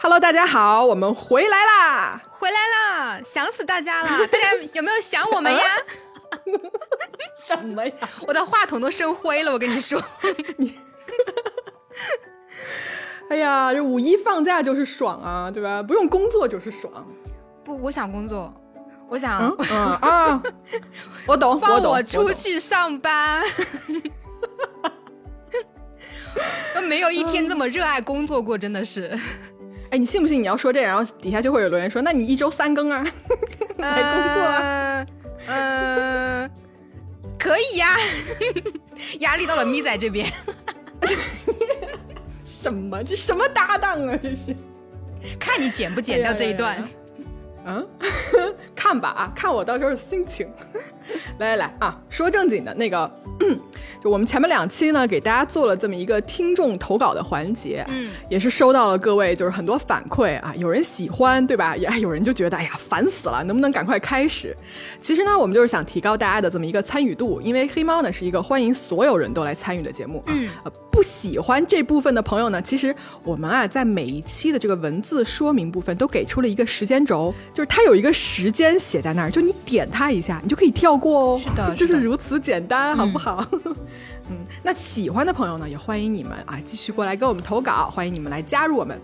Hello，大家好，我们回来啦！回来啦，想死大家了！大家有没有想我们呀？什么呀？我的话筒都生灰了，我跟你说。你哎呀，这五一放假就是爽啊，对吧？不用工作就是爽。不，我想工作，我想嗯啊，我懂，放我我出去上班。都没有一天这么热爱工作过，真的是。哎，你信不信？你要说这，然后底下就会有留言说：“那你一周三更啊，来工作啊？”嗯，可以呀。压力到了咪仔这边。什么？这什么搭档啊？这是？看你剪不剪掉这一段。嗯，看吧啊，看我到时候心情。来来来啊，说正经的那个，就我们前面两期呢，给大家做了这么一个听众投稿的环节，嗯，也是收到了各位就是很多反馈啊，有人喜欢，对吧？也 有人就觉得哎呀烦死了，能不能赶快开始？其实呢，我们就是想提高大家的这么一个参与度，因为黑猫呢是一个欢迎所有人都来参与的节目啊。呃，不喜欢这部分的朋友呢，其实我们啊在每一期的这个文字说明部分都给出了一个时间轴，就是它有一个时间写在那儿，就你点它一下，你就可以跳过哦。是的，就是如此简单，好不好？嗯，那喜欢的朋友呢，也欢迎你们啊，继续过来跟我们投稿，欢迎你们来加入我们。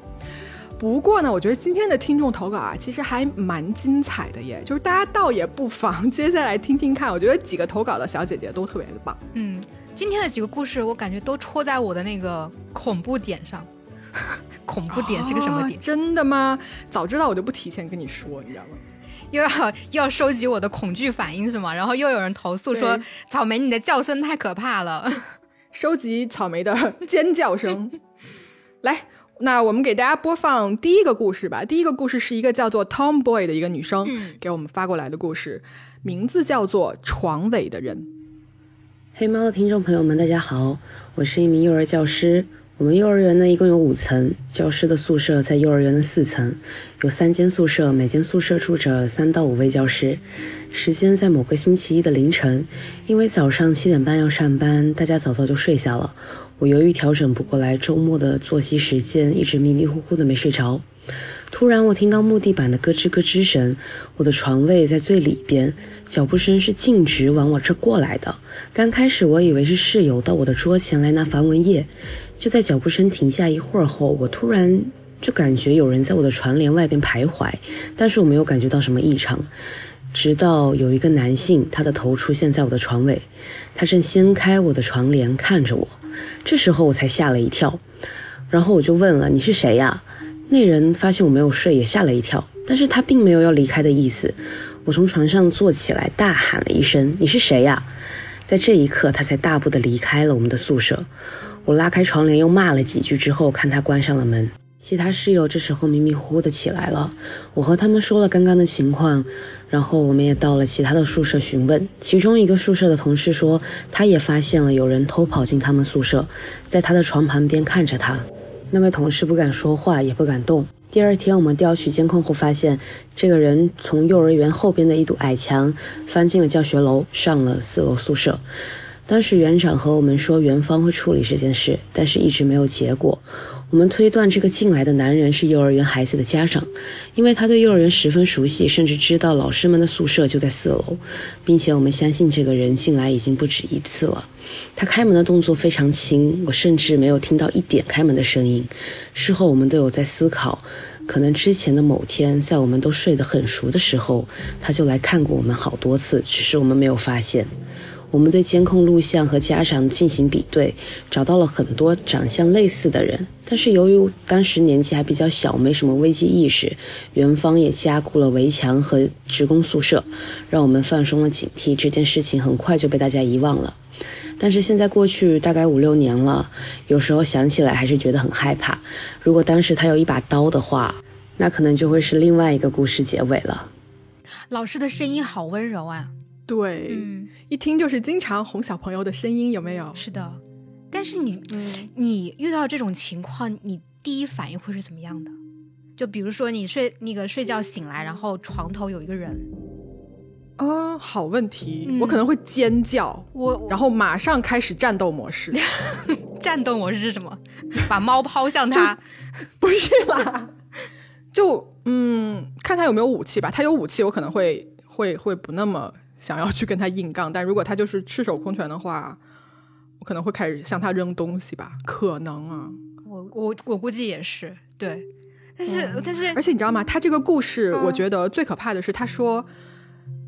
不过呢，我觉得今天的听众投稿啊，其实还蛮精彩的耶，就是大家倒也不妨接下来听听看，我觉得几个投稿的小姐姐都特别的棒。嗯，今天的几个故事，我感觉都戳在我的那个恐怖点上。恐怖点是个什么点？真的吗？早知道我就不提前跟你说，你知道吗？又要又要收集我的恐惧反应是吗？然后又有人投诉说草莓你的叫声太可怕了，收集草莓的尖叫声。来，那我们给大家播放第一个故事吧。第一个故事是一个叫做 Tomboy 的一个女生给我们发过来的故事，名字叫做床尾的人。黑猫的听众朋友们，大家好，我是一名幼儿教师。我们幼儿园呢，一共有五层，教师的宿舍在幼儿园的四层，有三间宿舍，每间宿舍住着三到五位教师。时间在某个星期一的凌晨，因为早上七点半要上班，大家早早就睡下了。我由于调整不过来周末的作息时间，一直迷迷糊糊的没睡着。突然，我听到木地板的咯吱咯吱声，我的床位在最里边，脚步声是径直往我这过来的。刚开始我以为是室友到我的桌前来拿防蚊液。就在脚步声停下一会儿后，我突然就感觉有人在我的床帘外边徘徊，但是我没有感觉到什么异常。直到有一个男性，他的头出现在我的床尾，他正掀开我的床帘看着我，这时候我才吓了一跳，然后我就问了：“你是谁呀？”那人发现我没有睡，也吓了一跳，但是他并没有要离开的意思。我从床上坐起来，大喊了一声：“你是谁呀？”在这一刻，他才大步的离开了我们的宿舍。我拉开窗帘，又骂了几句之后，看他关上了门。其他室友这时候迷迷糊糊的起来了，我和他们说了刚刚的情况，然后我们也到了其他的宿舍询问。其中一个宿舍的同事说，他也发现了有人偷跑进他们宿舍，在他的床旁边看着他。那位同事不敢说话，也不敢动。第二天我们调取监控后发现，这个人从幼儿园后边的一堵矮墙翻进了教学楼，上了四楼宿舍。当时园长和我们说，园方会处理这件事，但是一直没有结果。我们推断这个进来的男人是幼儿园孩子的家长，因为他对幼儿园十分熟悉，甚至知道老师们的宿舍就在四楼，并且我们相信这个人进来已经不止一次了。他开门的动作非常轻，我甚至没有听到一点开门的声音。事后我们都有在思考，可能之前的某天，在我们都睡得很熟的时候，他就来看过我们好多次，只是我们没有发现。我们对监控录像和家长进行比对，找到了很多长相类似的人。但是由于当时年纪还比较小，没什么危机意识，园方也加固了围墙和职工宿舍，让我们放松了警惕。这件事情很快就被大家遗忘了。但是现在过去大概五六年了，有时候想起来还是觉得很害怕。如果当时他有一把刀的话，那可能就会是另外一个故事结尾了。老师的声音好温柔啊。对，嗯，一听就是经常哄小朋友的声音，有没有？是的，但是你，你遇到这种情况，你第一反应会是怎么样的？就比如说你睡那个睡觉醒来，然后床头有一个人，啊，好问题，我可能会尖叫，我，然后马上开始战斗模式。战斗模式是什么？把猫抛向他？不是啦。就嗯，看他有没有武器吧。他有武器，我可能会会会不那么想要去跟他硬杠。但如果他就是赤手空拳的话，我可能会开始向他扔东西吧。可能啊，我我我估计也是对。但是但是，而且你知道吗？他这个故事，我觉得最可怕的是，他说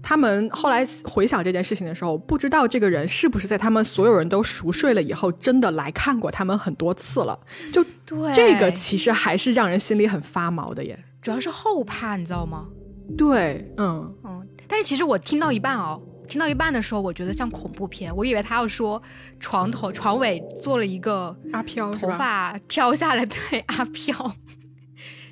他们后来回想这件事情的时候，不知道这个人是不是在他们所有人都熟睡了以后，真的来看过他们很多次了。就对这个，其实还是让人心里很发毛的耶。主要是后怕，你知道吗？对，嗯嗯。但是其实我听到一半哦，听到一半的时候，我觉得像恐怖片。我以为他要说床头床尾做了一个阿飘，头发飘下来，对 阿飘。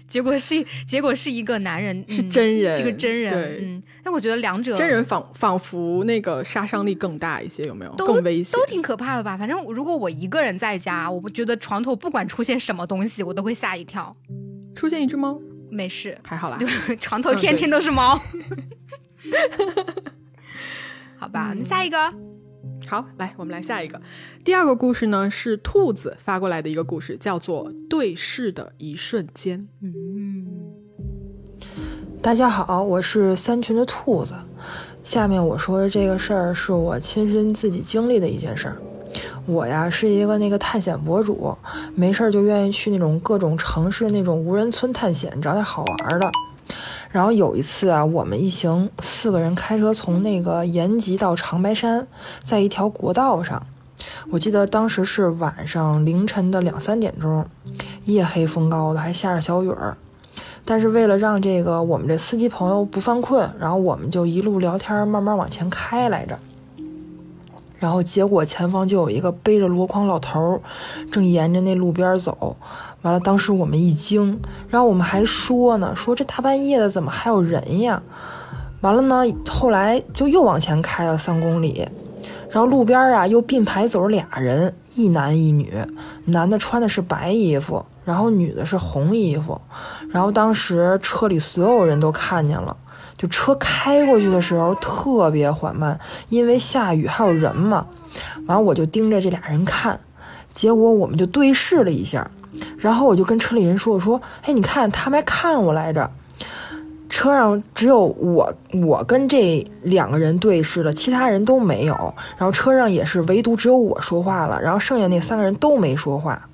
结果是，结果是一个男人，是真人，这个真人。对，嗯，但我觉得两者真人仿仿佛那个杀伤力更大一些，有没有？更危险，都挺可怕的吧？反正如果我一个人在家，我不觉得床头不管出现什么东西，我都会吓一跳。出现一只猫，没事，还好啦。床头天天都是猫。好吧，那下一个。好，来，我们来下一个。第二个故事呢，是兔子发过来的一个故事，叫做《对视的一瞬间》。嗯，大家好，我是三群的兔子。下面我说的这个事儿，是我亲身自己经历的一件事儿。我呀，是一个那个探险博主，没事儿就愿意去那种各种城市那种无人村探险，找点好玩的。然后有一次啊，我们一行四个人开车从那个延吉到长白山，在一条国道上，我记得当时是晚上凌晨的两三点钟，夜黑风高的，还下着小雨儿。但是为了让这个我们这司机朋友不犯困，然后我们就一路聊天，慢慢往前开来着。然后结果前方就有一个背着箩筐老头，正沿着那路边走。完了，当时我们一惊，然后我们还说呢，说这大半夜的怎么还有人呀？完了呢，后来就又往前开了三公里，然后路边啊又并排走俩人，一男一女，男的穿的是白衣服，然后女的是红衣服，然后当时车里所有人都看见了。就车开过去的时候特别缓慢，因为下雨还有人嘛。完了我就盯着这俩人看，结果我们就对视了一下，然后我就跟车里人说：“我说，哎，你看他们还看我来着。”车上只有我，我跟这两个人对视了，其他人都没有。然后车上也是唯独只有我说话了，然后剩下那三个人都没说话。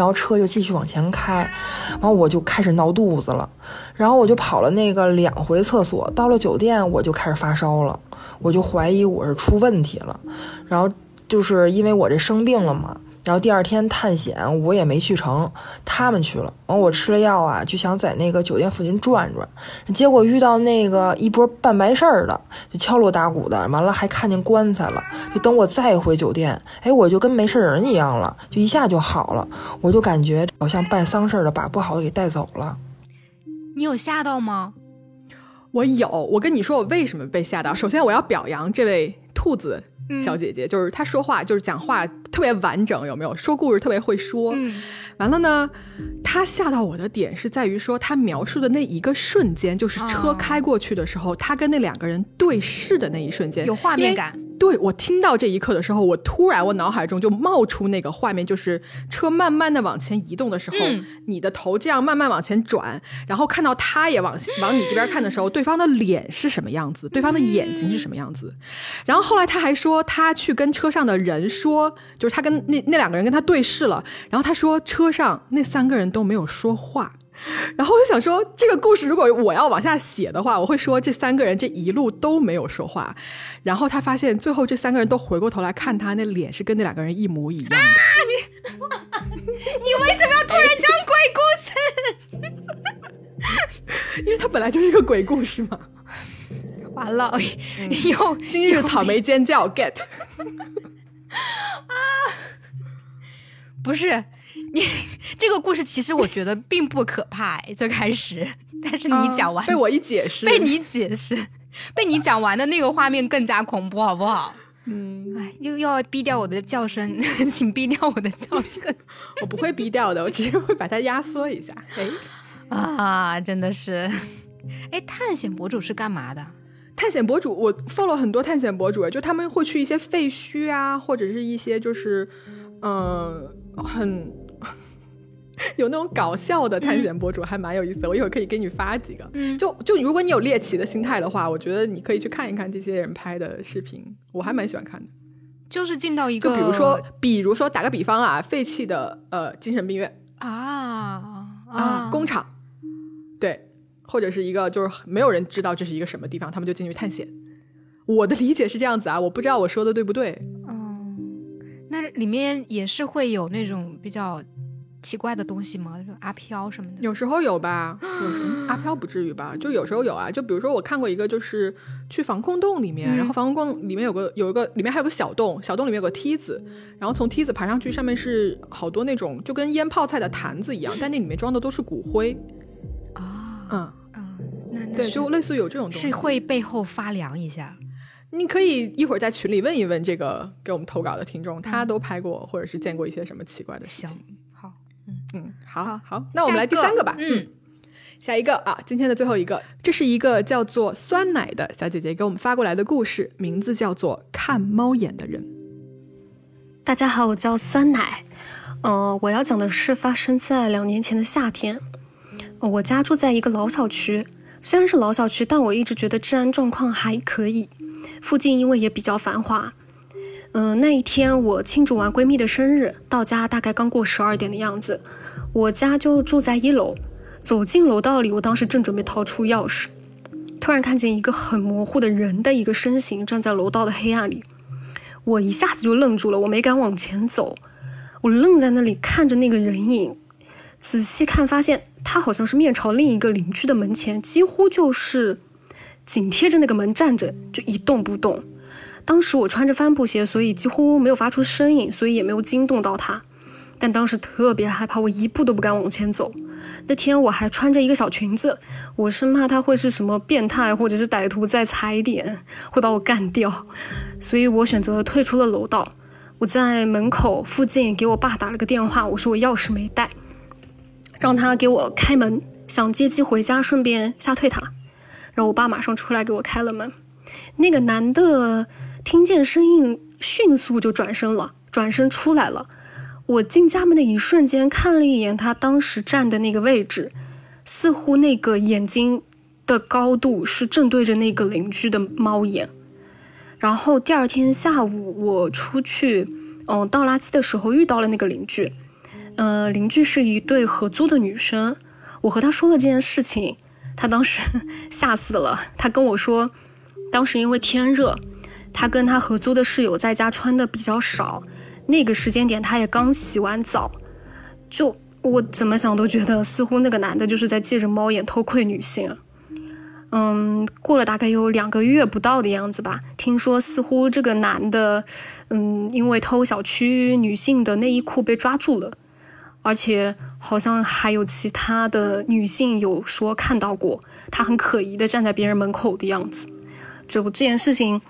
然后车就继续往前开，然后我就开始闹肚子了，然后我就跑了那个两回厕所，到了酒店我就开始发烧了，我就怀疑我是出问题了，然后就是因为我这生病了嘛。然后第二天探险，我也没去成，他们去了。完，我吃了药啊，就想在那个酒店附近转转，结果遇到那个一波办白事儿的，就敲锣打鼓的，完了还看见棺材了。就等我再回酒店，哎，我就跟没事人一样了，就一下就好了。我就感觉好像办丧事的把不好的给带走了。你有吓到吗？我有。我跟你说，我为什么被吓到？首先，我要表扬这位兔子。小姐姐就是她说话就是讲话特别完整，有没有？说故事特别会说？完了呢，她吓到我的点是在于说她描述的那一个瞬间，就是车开过去的时候，她跟那两个人对视的那一瞬间，有画面感。对我听到这一刻的时候，我突然我脑海中就冒出那个画面，就是车慢慢的往前移动的时候，你的头这样慢慢往前转，然后看到他也往往你这边看的时候，对方的脸是什么样子，对方的眼睛是什么样子。然后后来他还说，他去跟车上的人说，就是他跟那那两个人跟他对视了，然后他说车上那三个人都没有说话。然后我就想说，这个故事如果我要往下写的话，我会说这三个人这一路都没有说话。然后他发现最后这三个人都回过头来看他，那脸是跟那两个人一模一样的。啊！你你为什么要突然讲鬼故事？因为他本来就是一个鬼故事嘛。完了，又今日草莓尖叫 get 啊！不是。你 这个故事其实我觉得并不可怕，最开始，但是你讲完被我一解释，被你解释，被你讲完的那个画面更加恐怖，好不好？嗯，哎，又要逼掉我的叫声，请逼掉我的叫声。我不会逼掉的，我只是会把它压缩一下。哎，啊，真的是，哎，探险博主是干嘛的？探险博主，我 follow 很多探险博主，就他们会去一些废墟啊，或者是一些就是，嗯，很。有那种搞笑的探险博主，还蛮有意思的。我一会儿可以给你发几个。嗯就就如果你有猎奇的心态的话，我觉得你可以去看一看这些人拍的视频，我还蛮喜欢看的。就是进到一个，就比如说，比如说打个比方啊，废弃的呃精神病院啊啊，工厂，对，或者是一个就是没有人知道这是一个什么地方，他们就进去探险。我的理解是这样子啊，我不知道我说的对不对。嗯，那里面也是会有那种比较奇怪的东西吗？就阿飘什么的？有时候有吧，有时候 阿飘不至于吧，就有时候有啊。就比如说我看过一个，就是去防空洞里面，嗯然后防空洞里面有个有一个里面还有个小洞，小洞里面有个梯子，然后从梯子爬上去，上面是好多那种就跟腌泡菜的坛子一样，但那里面装的都是骨灰。啊，嗯，嗯，那那对，就类似有这种东西。是会背后发凉一下。你可以一会儿在群里问一问这个给我们投稿的听众，他都拍过或者是见过一些什么奇怪的事情。，好，嗯嗯，好好好，那我们来第三个吧。嗯，下一个啊，今天的最后一个，这是一个叫做酸奶的小姐姐给我们发过来的故事，名字叫做《看猫眼的人》。大家好，我叫酸奶。呃，我要讲的是发生在两年前的夏天。呃我家住在一个老小区，虽然是老小区，但我一直觉得治安状况还可以。附近因为也比较繁华。嗯、那一天我庆祝完闺蜜的生日，到家大概刚过十二点的样子。我家就住在一楼，走进楼道里，我当时正准备掏出钥匙，突然看见一个很模糊的人的一个身形站在楼道的黑暗里。我一下子就愣住了，我没敢往前走，我愣在那里看着那个人影，仔细看发现他好像是面朝另一个邻居的门前，几乎就是紧贴着那个门站着，就一动不动。当时我穿着帆布鞋，所以几乎没有发出声音，所以也没有惊动到他。但当时特别害怕，我一步都不敢往前走。那天我还穿着一个小裙子，我生怕他会是什么变态或者是歹徒在踩点，会把我干掉，所以我选择退出了楼道。我在门口附近给我爸打了个电话，我说我钥匙没带，让他给我开门，想借机回家，顺便吓退他。然后我爸马上出来给我开了门。那个男的听见声音，迅速就转身了，转身出来了。我进家门的一瞬间，看了一眼他当时站的那个位置，似乎那个眼睛的高度是正对着那个邻居的猫眼。然后第二天下午，我出去，嗯，倒垃圾的时候遇到了那个邻居，呃，邻居是一对合租的女生。我和她说了这件事情，她当时吓死了。她跟我说，当时因为天热，她跟她合租的室友在家穿的比较少，那个时间点她也刚洗完澡，就我怎么想都觉得，似乎那个男的就是在借着猫眼偷窥女性。嗯，过了大概有两个月不到的样子吧，听说似乎这个男的，嗯，因为偷小区女性的内衣裤被抓住了，而且好像还有其他的女性有说看到过他很可疑的站在别人门口的样子。就这件事情，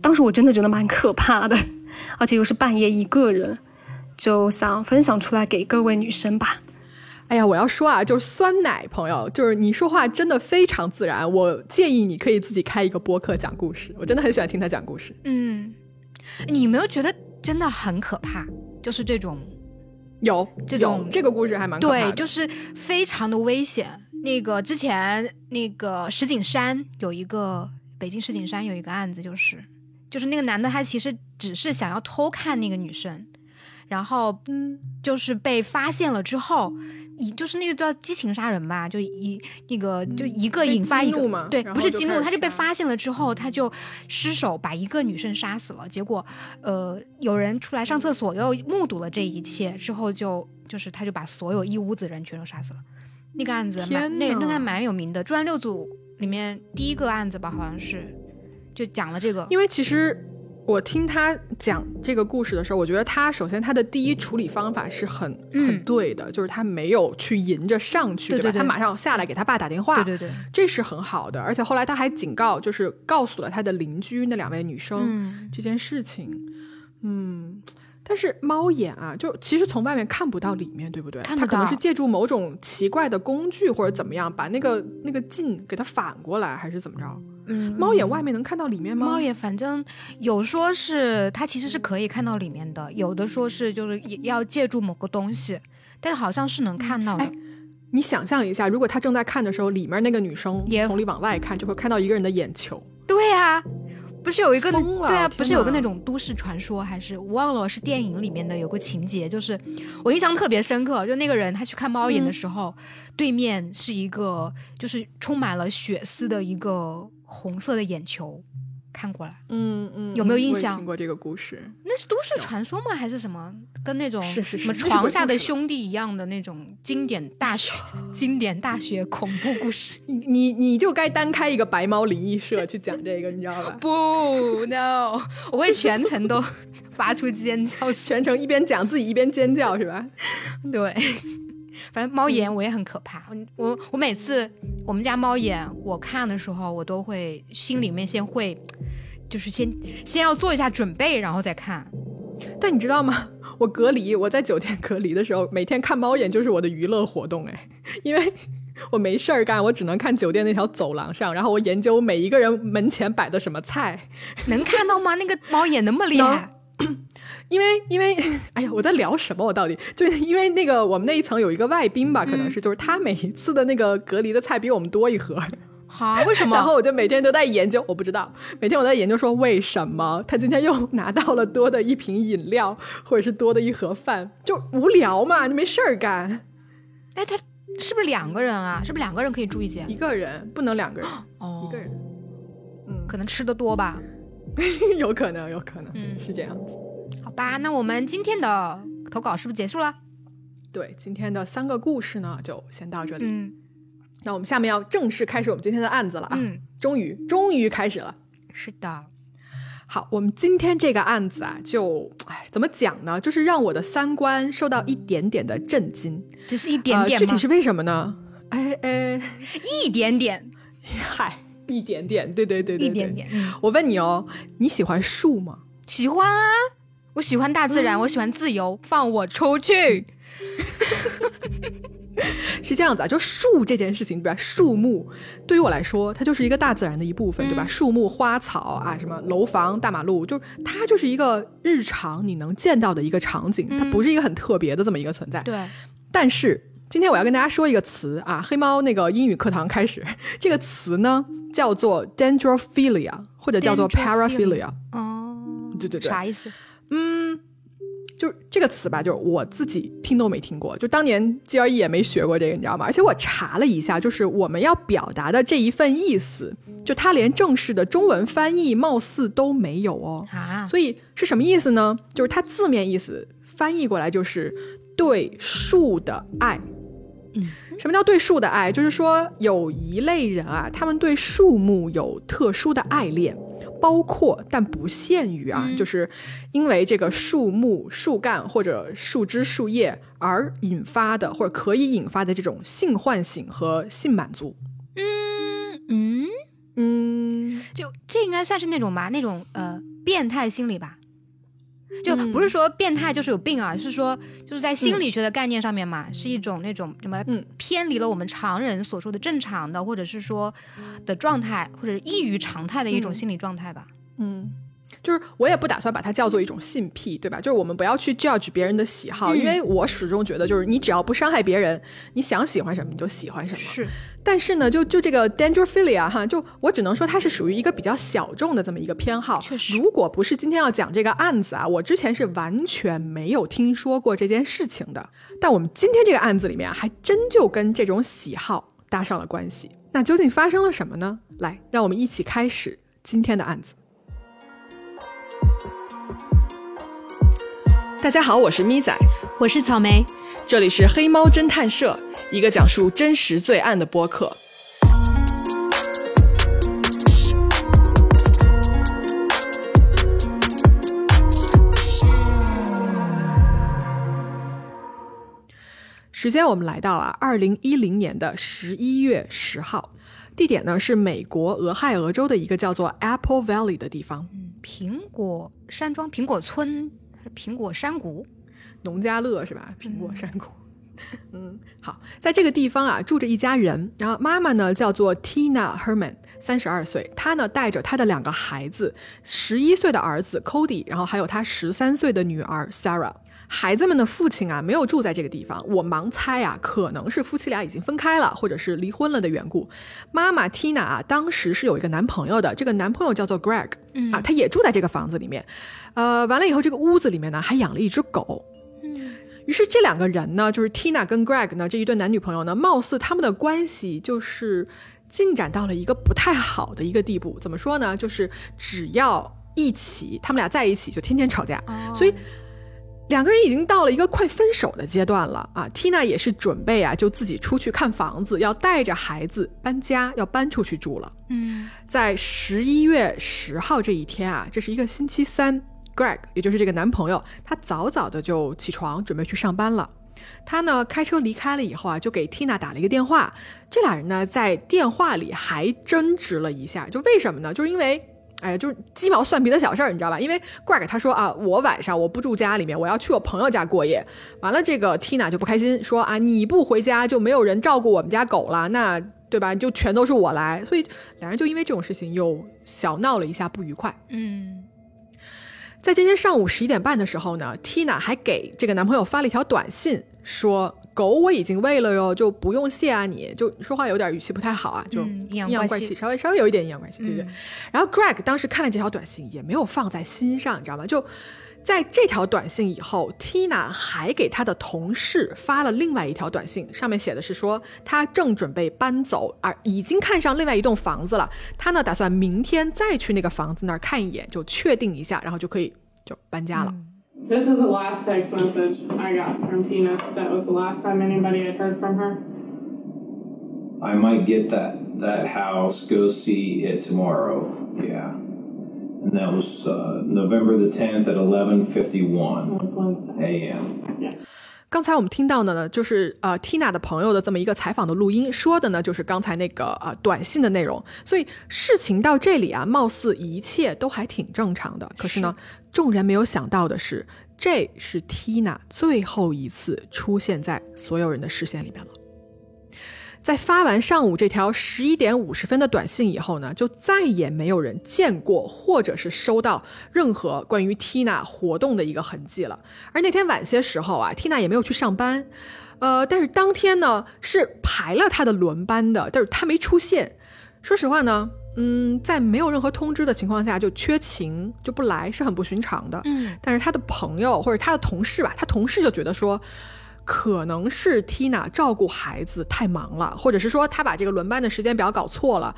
当时我真的觉得蛮可怕的，而且又是半夜一个人，就想分享出来给各位女生吧。哎呀，我要说啊，就是酸奶朋友，就是你说话真的非常自然。我建议你可以自己开一个播客讲故事，我真的很喜欢听他讲故事。嗯，你有没有觉得真的很可怕？就是这种，有这种有这个故事还蛮对，就是非常的危险。那个之前那个石景山有一个北京石景山有一个案子，就是就是那个男的他其实只是想要偷看那个女生，然后嗯，就是被发现了之后。一就是那个叫激情杀人吧，就一那个就一个引发一个对，不是激怒，他就被发现了之后，他就失手把一个女生杀死了。结果，呃，有人出来上厕所，又目睹了这一切之后就，就是他就把所有一屋子人全都杀死了。那个案子蛮天呐那那个还蛮有名的，《专案六组》里面第一个案子吧，好像是就讲了这个。因为其实我听他讲这个故事的时候，我觉得他首先他的第一处理方法是很、嗯很对的，就是他没有去迎着上去，吧？对对对他马上下来给他爸打电话，对对对，这是很好的。而且后来他还警告，就是告诉了他的邻居那两位女生、嗯，这件事情。嗯，但是猫眼啊，就其实从外面看不到里面，对不对？他可能是借助某种奇怪的工具或者怎么样，把那个那个镜给它反过来，还是怎么着？嗯，猫眼外面能看到里面吗？猫眼反正有说是它其实是可以看到里面的，有的说是就是也要借助某个东西，但是好像是能看到的。哎你想象一下，如果他正在看的时候，里面那个女生也从里往外看，就会看到一个人的眼球。对啊，不是有一个对啊，不是有个那种都市传说，还是我忘了是电影里面的有个情节，就是我印象特别深刻，就那个人他去看猫眼的时候，对面是一个就是充满了血丝的一个红色的眼球看过来，嗯嗯有没有嗯印象听过这个故事？那是都市传说吗？还是什么？跟那种什么床下的兄弟一样的那种经典大学经典大学恐怖故事？你你你就该单开一个白猫灵异社去讲这个，你知道吧？不，no，我会全程都发出尖叫。全程一边讲自己一边尖叫是吧？对，反正猫眼我也很可怕。我我我每次我们家猫眼我看的时候，我都会心里面先会，就是先先要做一下准备，然后再看。但你知道吗？我隔离，我在酒店隔离的时候，每天看猫眼就是我的娱乐活动哎，因为我没事儿干，我只能看酒店那条走廊上，然后我研究每一个人门前摆的什么菜，能看到吗？那个猫眼那么厉害？因为因为哎呀，我在聊什么？我到底就是因为那个我们那一层有一个外宾吧，可能是就是他每一次的那个隔离的菜比我们多一盒，好，为什么？然后我就每天都在研究，我不知道，每天我在研究说为什么他今天又拿到了多的一瓶饮料，或者是多的一盒饭，就无聊嘛，你没事儿干，哎，他是不是两个人啊？是不是两个人可以住一间一？个人不能两个人，哦一个人，嗯可能吃的多吧。有可能，有可能、嗯是这样子。好吧，那我们今天的投稿是不是结束了？对，今天的三个故事呢，就先到这里。嗯那我们下面要正式开始我们今天的案子了啊！嗯，终于，终于开始了。是的。好，我们今天这个案子啊，就哎，怎么讲呢？就是让我的三观受到一点点的震惊。只是一点点？呃具体是为什么呢？哎哎，一点点，嗨，一点点，对对对对对，一点点。嗯，我问你哦，你喜欢树吗？喜欢啊，我喜欢大自然，我喜欢自由，放我出去。是这样子啊，就树这件事情，对吧？树木对于我来说，它就是一个大自然的一部分，对吧？树木、花草啊，什么楼房、大马路，就它就是一个日常你能见到的一个场景，它不是一个很特别的这么一个存在。对，但是今天我要跟大家说一个词啊，黑猫那个英语课堂开始，这个词呢叫做 dendrophilia，或者叫做 paraphilia。哦，对对对，啥意思？嗯，就是这个词吧，就是我自己听都没听过，就当年 GRE 也没学过这个，你知道吗？而且我查了一下，就是我们要表达的这一份意思，就它连正式的中文翻译貌似都没有哦。啊，所以是什么意思呢？就是它字面意思翻译过来就是对树的爱。嗯，什么叫对树的爱？就是说有一类人啊，他们对树木有特殊的爱恋，包括但不限于啊，就是因为这个树木、树干或者树枝、树叶而引发的，或者可以引发的这种性唤醒和性满足。嗯嗯，嗯，就这应该算是那种吧，那种呃变态心理吧。就不是说变态就是有病啊，是说就是在心理学的概念上面嘛，是一种那种什么嗯。偏离了我们常人所说的正常的，或者是说的状态，或者异于常态的一种心理状态吧。就是我也不打算把它叫做一种性癖，对吧？就是我们不要去 judge 别人的喜好，嗯因为我始终觉得，就是你只要不伤害别人，你想喜欢什么你就喜欢什么。是，但是呢，就就这个 dendrophilia 哈，就我只能说它是属于一个比较小众的这么一个偏好。确实如果不是今天要讲这个案子啊，我之前是完全没有听说过这件事情的。但我们今天这个案子里面啊，还真就跟这种喜好搭上了关系。那究竟发生了什么呢？来，让我们一起开始今天的案子。大家好，我是咪仔，我是草莓。这里是黑猫侦探社，一个讲述真实罪案的播客。时间我们来到啊，二零一零年的十一月十号，地点呢是美国俄亥俄州的一个叫做 Apple Valley 的地方，苹果山庄、苹果村、苹果山谷？农家乐是吧？苹果山谷。嗯，好，在这个地方啊，住着一家人，然后妈妈呢叫做 Tina Herman，三十二岁，她呢带着她的两个孩子，十一岁的儿子 Cody，然后还有她十三岁的女儿 Sarah。孩子们的父亲啊，没有住在这个地方。我盲猜啊，可能是夫妻俩已经分开了，或者是离婚了的缘故。妈妈 Tina 啊，当时是有一个男朋友的，这个男朋友叫做 Greg，啊，他也住在这个房子里面。呃，完了以后，这个屋子里面呢，还养了一只狗。于是这两个人呢，就是 Tina 跟 Greg 呢，这一对男女朋友呢，貌似他们的关系就是进展到了一个不太好的一个地步。怎么说呢？就是只要一起，他们俩在一起就天天吵架，所以。两个人已经到了一个快分手的阶段了啊！Tina 也是准备啊，就自己出去看房子，要带着孩子搬家，要搬出去住了。嗯，在十一月十号这一天啊，这是一个星期三，Greg 也就是这个男朋友，他早早的就起床准备去上班了。他呢开车离开了以后啊，就给 Tina 打了一个电话。这俩人呢在电话里还争执了一下，就为什么呢？就是因为。哎，就是鸡毛蒜皮的小事儿，你知道吧？因为 Greg 他说啊，我晚上我不住家里面，我要去我朋友家过夜。完了，这个 Tina 就不开心，说啊，你不回家就没有人照顾我们家狗了，那对吧？就全都是我来。所以两人就因为这种事情又小闹了一下不愉快。嗯，在今天上午十一点半的时候呢，Tina 还给这个男朋友发了一条短信，说。狗我已经喂了哟，就不用谢啊！你就说话有点语气不太好啊，就阴阳怪气，稍微稍微有一点阴阳怪气，对不对？然后 Greg 当时看了这条短信，也没有放在心上，你知道吗？就在这条短信以后，Tina 还给他的同事发了另外一条短信，上面写的是说他正准备搬走，而已经看上另外一栋房子了。他呢打算明天再去那个房子那儿看一眼，就确定一下，然后就可以就搬家了。This is the last text message I got from Tina. That was the last time anybody had heard from her. I might get that that house. Go see it tomorrow. Yeah, and that was uh, November the tenth at eleven fifty one a.m. Yeah. 刚才我们听到的呢，就是呃，Tina 的朋友的这么一个采访的录音，说的呢就是刚才那个呃短信的内容。所以事情到这里啊，貌似一切都还挺正常的。可是呢， 众人没有想到的是，这是 Tina 最后一次出现在所有人的视线里面了。在发完上午这条十一点五十分的短信以后呢，就再也没有人见过或者是收到任何关于 Tina 活动的一个痕迹了。而那天晚些时候啊，Tina 也没有去上班，呃，但是当天呢是排了他的轮班的，但是他没出现。说实话呢，嗯，在没有任何通知的情况下就缺勤就不来是很不寻常的。嗯，但是他的朋友或者他的同事吧，他同事就觉得说。可能是 Tina 照顾孩子太忙了，或者是说他把这个轮班的时间表搞错了，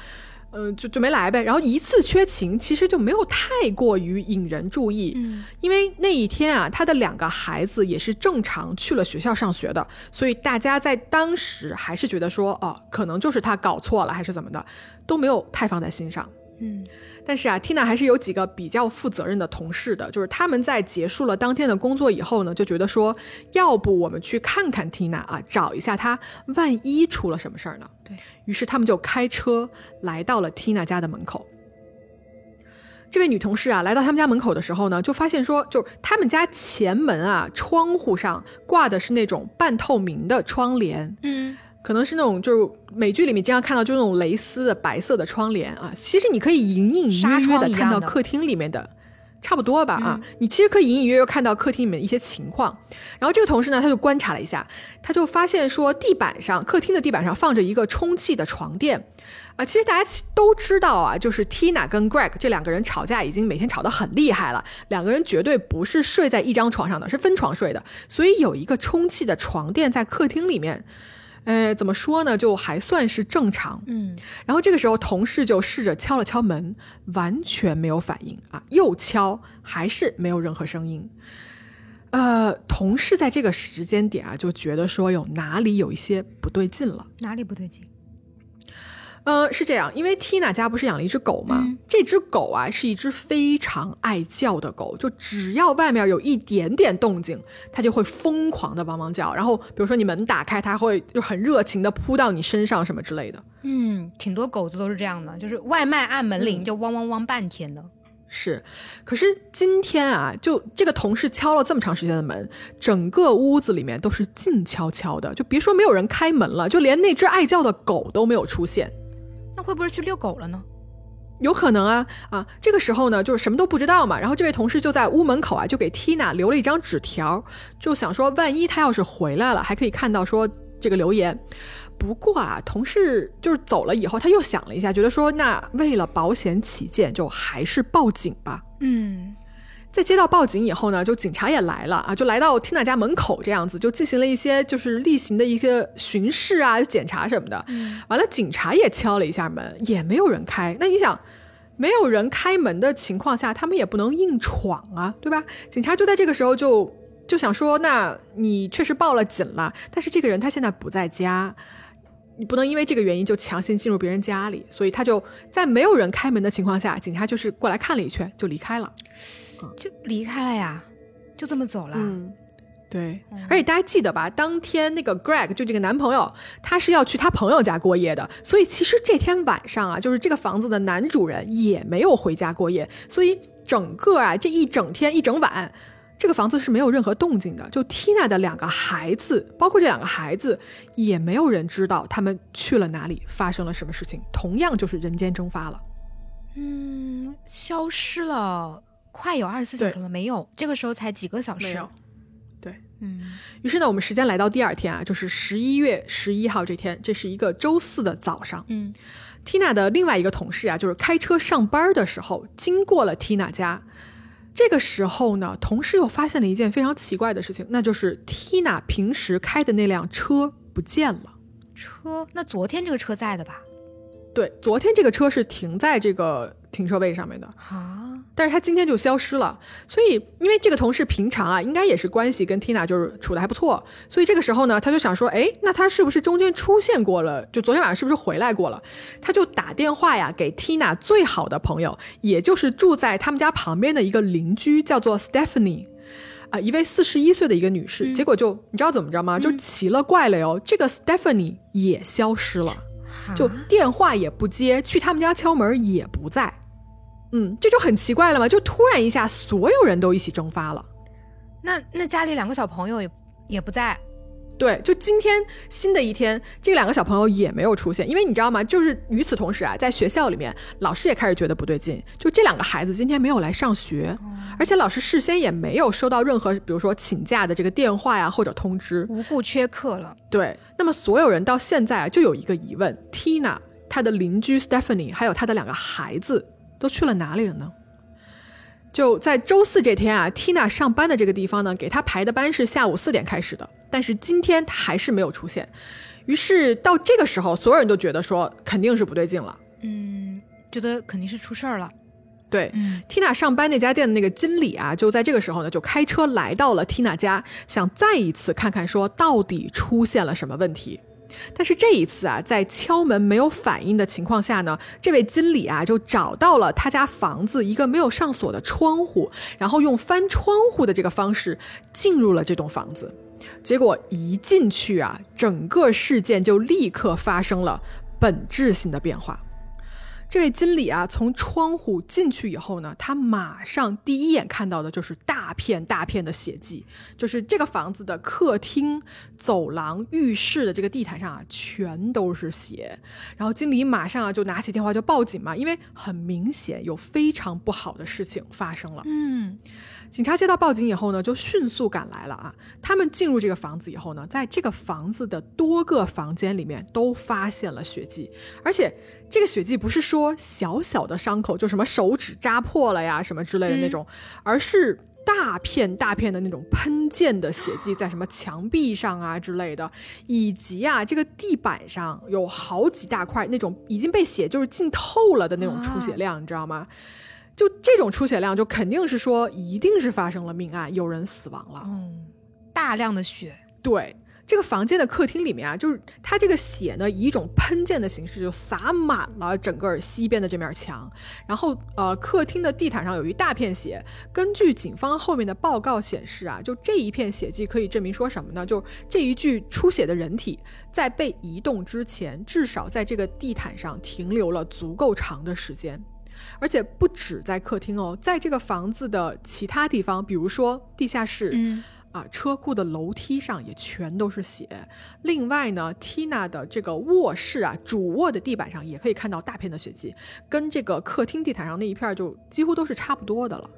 嗯，就就没来呗。然后一次缺勤，其实就没有太过于引人注意，嗯，因为那一天啊，他的两个孩子也是正常去了学校上学的，所以大家在当时还是觉得说，哦，可能就是他搞错了，还是怎么的，都没有太放在心上。嗯，但是啊，Tina 还是有几个比较负责任的同事的，就是他们在结束了当天的工作以后呢，就觉得说，要不我们去看看 Tina 啊，找一下她，万一出了什么事儿呢？对于是，他们就开车来到了 Tina 家的门口。这位女同事啊，来到他们家门口的时候呢，就发现说，就他们家前门啊，窗户上挂的是那种半透明的窗帘，嗯。可能是那种就是美剧里面经常看到，就是那种蕾丝的白色的窗帘啊。其实你可以隐隐约约的看到客厅里面的，差不多吧啊。你其实可以隐隐约约看到客厅里面一些情况。然后这个同事呢，他就观察了一下，他就发现说，地板上客厅的地板上放着一个充气的床垫啊。其实大家都知道啊，就是 Tina 跟 Greg 这两个人吵架已经每天吵得很厉害了，两个人绝对不是睡在一张床上的，是分床睡的。所以有一个充气的床垫在客厅里面。呃，怎么说呢？就还算是正常。嗯，然后这个时候，同事就试着敲了敲门，完全没有反应啊，又敲，还是没有任何声音。呃，同事在这个时间点啊，就觉得说有哪里有一些不对劲了。哪里不对劲？呃，是这样，因为 Tina 家不是养了一只狗吗？这只狗啊，是一只非常爱叫的狗，就只要外面有一点点动静，它就会疯狂的汪汪叫。然后，比如说你门打开，它会就很热情的扑到你身上什么之类的。嗯，挺多狗子都是这样的，就是外卖按门铃就汪汪汪半天的。是，可是今天啊，就这个同事敲了这么长时间的门，整个屋子里面都是静悄悄的，就别说没有人开门了，就连那只爱叫的狗都没有出现。那会不会去遛狗了呢？有可能啊啊！这个时候呢，就是什么都不知道嘛。然后这位同事就在屋门口啊，就给 Tina 留了一张纸条，就想说，万一他要是回来了，还可以看到说这个留言。不过啊，同事就是走了以后，他又想了一下，觉得说，那为了保险起见，就还是报警吧。嗯，在接到报警以后呢，就警察也来了啊，就来到 Tina 家门口这样子，就进行了一些就是例行的一个巡视啊、检查什么的。完了，警察也敲了一下门，也没有人开。那你想，没有人开门的情况下，他们也不能硬闯啊，对吧？警察就在这个时候就就想说，那你确实报了警了，但是这个人他现在不在家。你不能因为这个原因就强行进入别人家里，所以他就在没有人开门的情况下，警察就是过来看了一圈就离开了，就离开了呀，就这么走了。嗯，对。而且大家记得吧，当天那个 Greg 就这个男朋友，他是要去他朋友家过夜的，所以其实这天晚上啊，就是这个房子的男主人也没有回家过夜，所以整个啊这一整天一整晚。这个房子是没有任何动静的，就 Tina 的两个孩子，包括这两个孩子，也没有人知道他们去了哪里，发生了什么事情，同样就是人间蒸发了。嗯，消失了，快有二十四小时了没有？这个时候才几个小时。没有。对，嗯。于是呢，我们时间来到第二天啊，就是十一月十一号这天，这是一个周四的早上。嗯，Tina 的另外一个同事啊，就是开车上班的时候经过了 Tina 家。这个时候呢，同事又发现了一件非常奇怪的事情，那就是 Tina 平时开的那辆车不见了。车？那昨天这个车在的吧？对，昨天这个车是停在这个停车位上面的。啊。但是他今天就消失了，所以因为这个同事平常啊，应该也是关系跟 Tina 就是处的还不错，所以这个时候呢，他就想说，哎，那他是不是中间出现过了？就昨天晚上是不是回来过了？他就打电话呀给 Tina 最好的朋友，也就是住在他们家旁边的一个邻居，叫做 Stephanie，啊，一位四十一岁的一个女士。结果就你知道怎么着吗？就奇了怪了哟，这个 Stephanie 也消失了，就电话也不接，去他们家敲门也不在。嗯，这就很奇怪了嘛，就突然一下，所有人都一起蒸发了。那那家里两个小朋友也也不在。对，就今天新的一天，这两个小朋友也没有出现。因为你知道吗？就是与此同时啊，在学校里面，老师也开始觉得不对劲。就这两个孩子今天没有来上学，而且老师事先也没有收到任何，比如说请假的这个电话呀或者通知，无故缺课了。对，那么所有人到现在啊，就有一个疑问：Tina 她的邻居 Stephanie 还有她的两个孩子。都去了哪里了呢？就在周四这天啊，Tina 上班的这个地方呢，给她排的班是下午四点开始的，但是今天她还是没有出现。于是到这个时候，所有人都觉得说肯定是不对劲了。嗯，觉得肯定是出事儿了。对，Tina 上班那家店的那个经理啊，就在这个时候呢，就开车来到了 Tina 家，想再一次看看说到底出现了什么问题。但是这一次啊，在敲门没有反应的情况下呢，这位经理啊就找到了他家房子一个没有上锁的窗户，然后用翻窗户的这个方式进入了这栋房子。结果一进去啊，整个事件就立刻发生了本质性的变化。这位经理啊，从窗户进去以后呢，他马上第一眼看到的就是大片大片的血迹，就是这个房子的客厅、走廊、浴室的这个地毯上啊，全都是血。然后经理马上啊就拿起电话就报警嘛，因为很明显有非常不好的事情发生了。嗯。警察接到报警以后呢，就迅速赶来了啊。他们进入这个房子以后呢，在这个房子的多个房间里面都发现了血迹，而且这个血迹不是说小小的伤口，就什么手指扎破了呀什么之类的那种，而是大片大片的那种喷溅的血迹，在什么墙壁上啊之类的，以及啊这个地板上有好几大块那种已经被血就是浸透了的那种出血量，你知道吗？就这种出血量，就肯定是说，一定是发生了命案，有人死亡了。嗯，大量的血。对，这个房间的客厅里面啊，就是它这个血呢，以一种喷溅的形式就洒满了整个西边的这面墙。然后，呃，客厅的地毯上有一大片血。根据警方后面的报告显示啊，就这一片血迹可以证明说什么呢？就这一具出血的人体在被移动之前，至少在这个地毯上停留了足够长的时间。而且不止在客厅哦，在这个房子的其他地方，比如说地下室，啊，车库的楼梯上也全都是血。另外呢，Tina 的这个卧室啊，主卧的地板上也可以看到大片的血迹，跟这个客厅地毯上那一片就几乎都是差不多的了。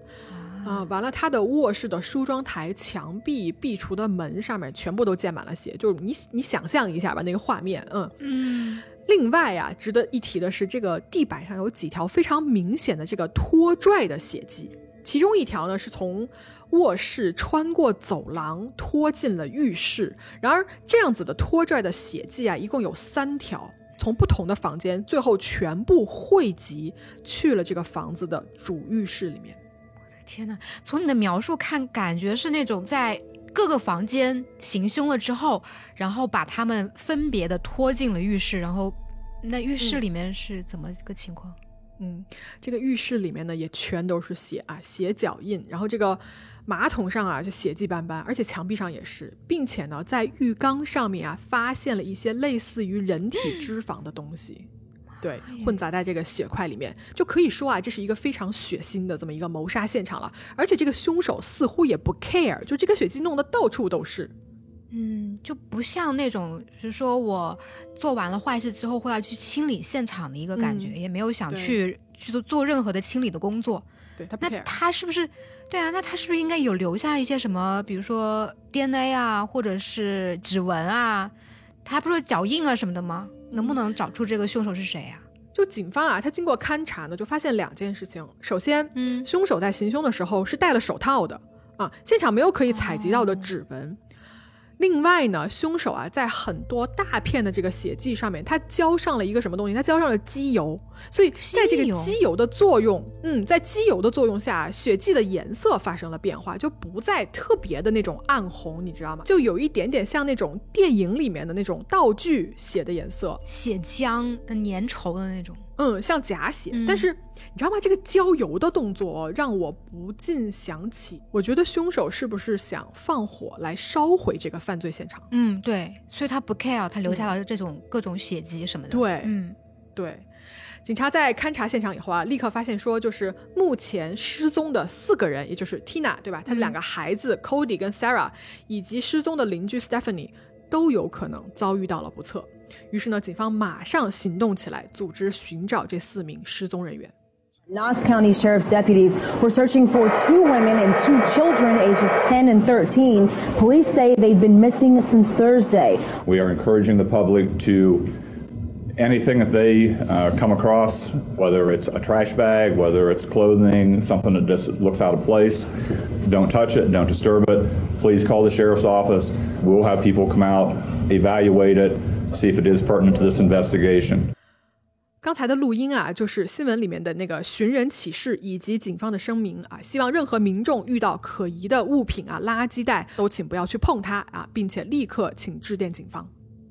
啊，完了，他的卧室的梳妆台、墙壁、壁橱的门上面全部都溅满了血，就是你你想象一下吧，那个画面，嗯嗯。另外啊，值得一提的是，这个地板上有几条非常明显的这个拖拽的血迹，其中一条呢是从卧室穿过走廊拖进了浴室。然而，这样子的拖拽的血迹啊，一共有三条，从不同的房间，最后全部汇集去了这个房子的主浴室里面。天哪！从你的描述看，感觉是那种在。各个房间行凶了之后，然后把他们分别的拖进了浴室，然后那浴室里面是怎么个情况？嗯，这个浴室里面呢也全都是血啊，血脚印，然后这个马桶上啊就血迹斑斑，而且墙壁上也是，并且呢在浴缸上面啊发现了一些类似于人体脂肪的东西。对，混杂在这个血块里面，就可以说啊，这是一个非常血腥的这么一个谋杀现场了。而且这个凶手似乎也不 care，就这个血迹弄得到处都是。嗯，就不像那种，就是说我做完了坏事之后会要去清理现场的一个感觉，也没有想去去做做任何的清理的工作。对他，那他是不是？对啊，那他是不是应该有留下一些什么，比如说 DNA 啊，或者是指纹啊？他还不是脚印啊什么的吗？能不能找出这个凶手是谁呀？就警方啊，他经过勘查呢，就发现两件事情。首先，嗯，凶手在行凶的时候是戴了手套的啊，现场没有可以采集到的指纹。另外呢，凶手啊，在很多大片的这个血迹上面，他浇上了一个什么东西？他浇上了机油，所以在这个机油的作用，嗯，在机油的作用下，血迹的颜色发生了变化，就不再特别的那种暗红，你知道吗？就有一点点像那种电影里面的那种道具血的颜色，血浆、粘稠的那种。嗯，像假血，但是你知道吗？这个浇油的动作让我不禁想起，我觉得凶手是不是想放火来烧毁这个犯罪现场？嗯，对，所以他不 care，他留下了这种各种血迹什么的。对，嗯，对。警察在勘察现场以后啊，立刻发现说，就是目前失踪的四个人，也就是 Tina 对吧？他的两个孩子 Cody 跟 Sarah，以及失踪的邻居 Stephanie，都有可能遭遇到了不测。于是呢，警方马上行动起来，组织寻找这四名失踪人员。Knox County Sheriff's deputies were searching for two women and two children ages 10 and 13. Police say they've been missing since Thursday. We are encouraging the public to anything that they uh, come across, whether it's a trash bag, whether it's clothing, something that just looks out of place, don't touch it, don't disturb it. Please call the sheriff's office. We'll have people come out, evaluate it, see if it is pertinent to this investigation. 刚才的录音啊，就是新闻里面的那个寻人启事以及警方的声明啊，希望任何民众遇到可疑的物品啊、垃圾袋，都请不要去碰它啊，并且立刻请致电警方。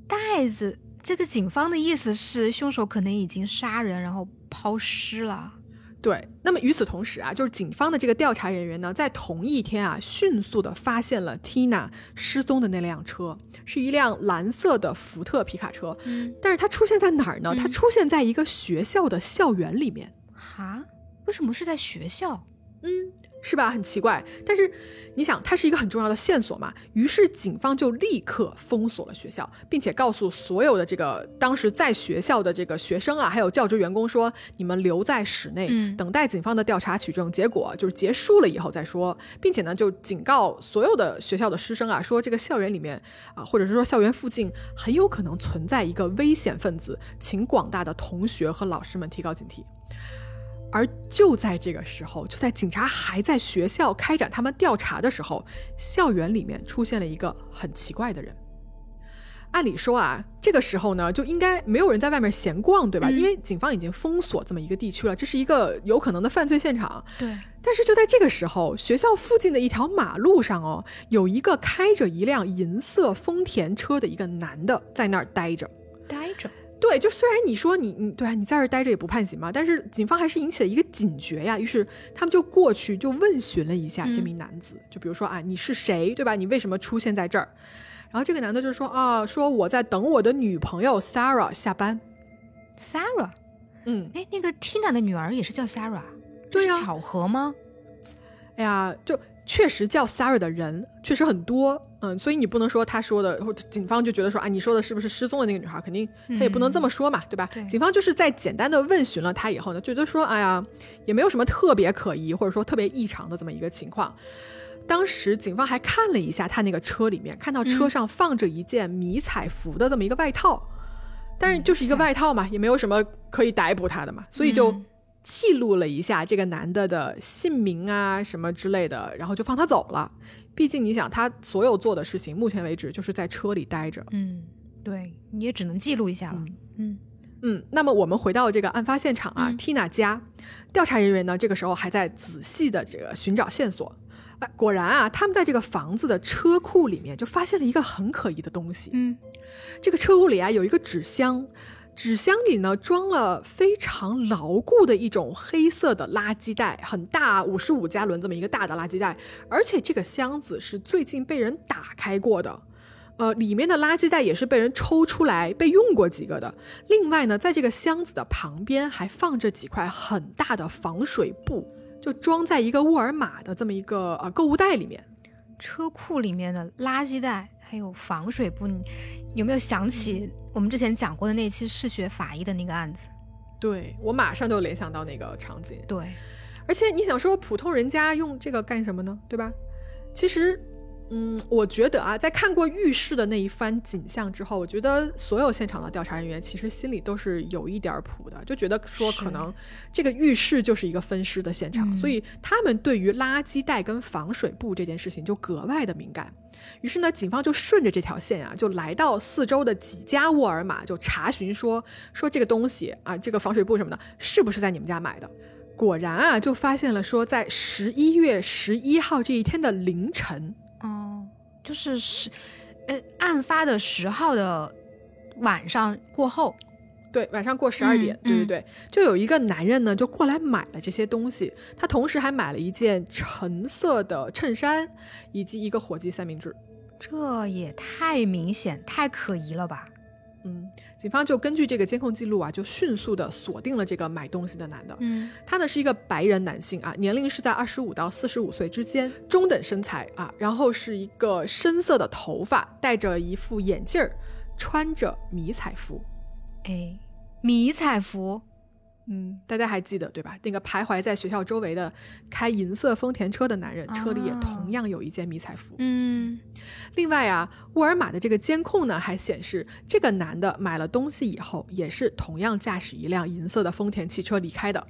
袋子，这个警方的意思是凶手可能已经杀人，然后抛尸了。对，那么与此同时啊，就是警方的这个调查人员呢，在同一天啊，迅速的发现了 Tina 失踪的那辆车，是一辆蓝色的福特皮卡车。嗯，但是它出现在哪儿呢？它出现在一个学校的校园里面。哈？为什么是在学校？嗯。是吧？很奇怪，但是你想，它是一个很重要的线索嘛。于是警方就立刻封锁了学校，并且告诉所有的这个当时在学校的这个学生啊，还有教职员工说：“你们留在室内，等待警方的调查取证结果就是结束了以后再说。”并且呢，就警告所有的学校的师生啊，说这个校园里面啊，或者是说校园附近很有可能存在一个危险分子，请广大的同学和老师们提高警惕。而就在这个时候，就在警察还在学校开展他们调查的时候，校园里面出现了一个很奇怪的人。按理说啊，这个时候呢，就应该没有人在外面闲逛，对吧？因为警方已经封锁这么一个地区了，这是一个有可能的犯罪现场。对。但是就在这个时候，学校附近的一条马路上哦，有一个开着一辆银色丰田车的一个男的在那儿待着，待着。对，就虽然你说你你对啊，你在这儿待着也不判刑嘛，但是警方还是引起了一个警觉呀。于是他们就过去就问询了一下这名男子，就比如说啊，你是谁，对吧？你为什么出现在这儿？然后这个男的就说啊，说我在等我的女朋友 Sarah 下班。Sarah，嗯，哎，那个 Tina 的女儿也是叫 Sarah，对呀，巧合吗？哎呀，就。确实叫 Sarah 的人确实很多，嗯，所以你不能说他说的，或者警方就觉得说啊，你说的是不是失踪的那个女孩？肯定他也不能这么说嘛，对吧？警方就是在简单的问询了他以后呢，觉得说，哎呀，也没有什么特别可疑或者说特别异常的这么一个情况。当时警方还看了一下他那个车里面，看到车上放着一件迷彩服的这么一个外套，但是就是一个外套嘛，也没有什么可以逮捕他的嘛，所以就。记录了一下这个男的的姓名啊什么之类的，然后就放他走了。毕竟你想，他所有做的事情，目前为止就是在车里待着。嗯，对，你也只能记录一下了。嗯嗯。那么我们回到这个案发现场啊，Tina 家，调查人员呢这个时候还在仔细的这个寻找线索。哎，果然啊，他们在这个房子的车库里面就发现了一个很可疑的东西。嗯，这个车库里啊有一个纸箱。纸箱里呢装了非常牢固的一种黑色的垃圾袋，很大，五十五加仑这么一个大的垃圾袋，而且这个箱子是最近被人打开过的，呃，里面的垃圾袋也是被人抽出来被用过几个的。另外呢，在这个箱子的旁边还放着几块很大的防水布，就装在一个沃尔玛的这么一个呃购物袋里面。车库里面的垃圾袋还有防水布，你有没有想起？我们之前讲过的那期嗜血法医的那个案子，对我马上就联想到那个场景。对，而且你想说普通人家用这个干什么呢？对吧？其实。嗯，我觉得啊，在看过浴室的那一番景象之后，我觉得所有现场的调查人员其实心里都是有一点谱的，就觉得说可能这个浴室就是一个分尸的现场，所以他们对于垃圾袋跟防水布这件事情就格外的敏感。于是呢，警方就顺着这条线啊，就来到四周的几家沃尔玛，就查询说说这个东西啊，这个防水布什么的，是不是在你们家买的？果然啊，就发现了说在十一月十一号这一天的凌晨。哦，就是十，呃，案发的十号的晚上过后，对，晚上过十二点，对对对，就有一个男人呢，就过来买了这些东西，他同时还买了一件橙色的衬衫，以及一个火鸡三明治，这也太明显，太可疑了吧？嗯，警方就根据这个监控记录啊，就迅速的锁定了这个买东西的男的。嗯，他呢是一个白人男性啊，年龄是在二十五到四十五岁之间，中等身材啊，然后是一个深色的头发，戴着一副眼镜儿，穿着迷彩服。哎，迷彩服。嗯，大家还记得对吧？那个徘徊在学校周围的开银色丰田车的男人，车里也同样有一件迷彩服。嗯，另外啊，沃尔玛的这个监控呢，还显示这个男的买了东西以后，也是同样驾驶一辆银色的丰田汽车离开的。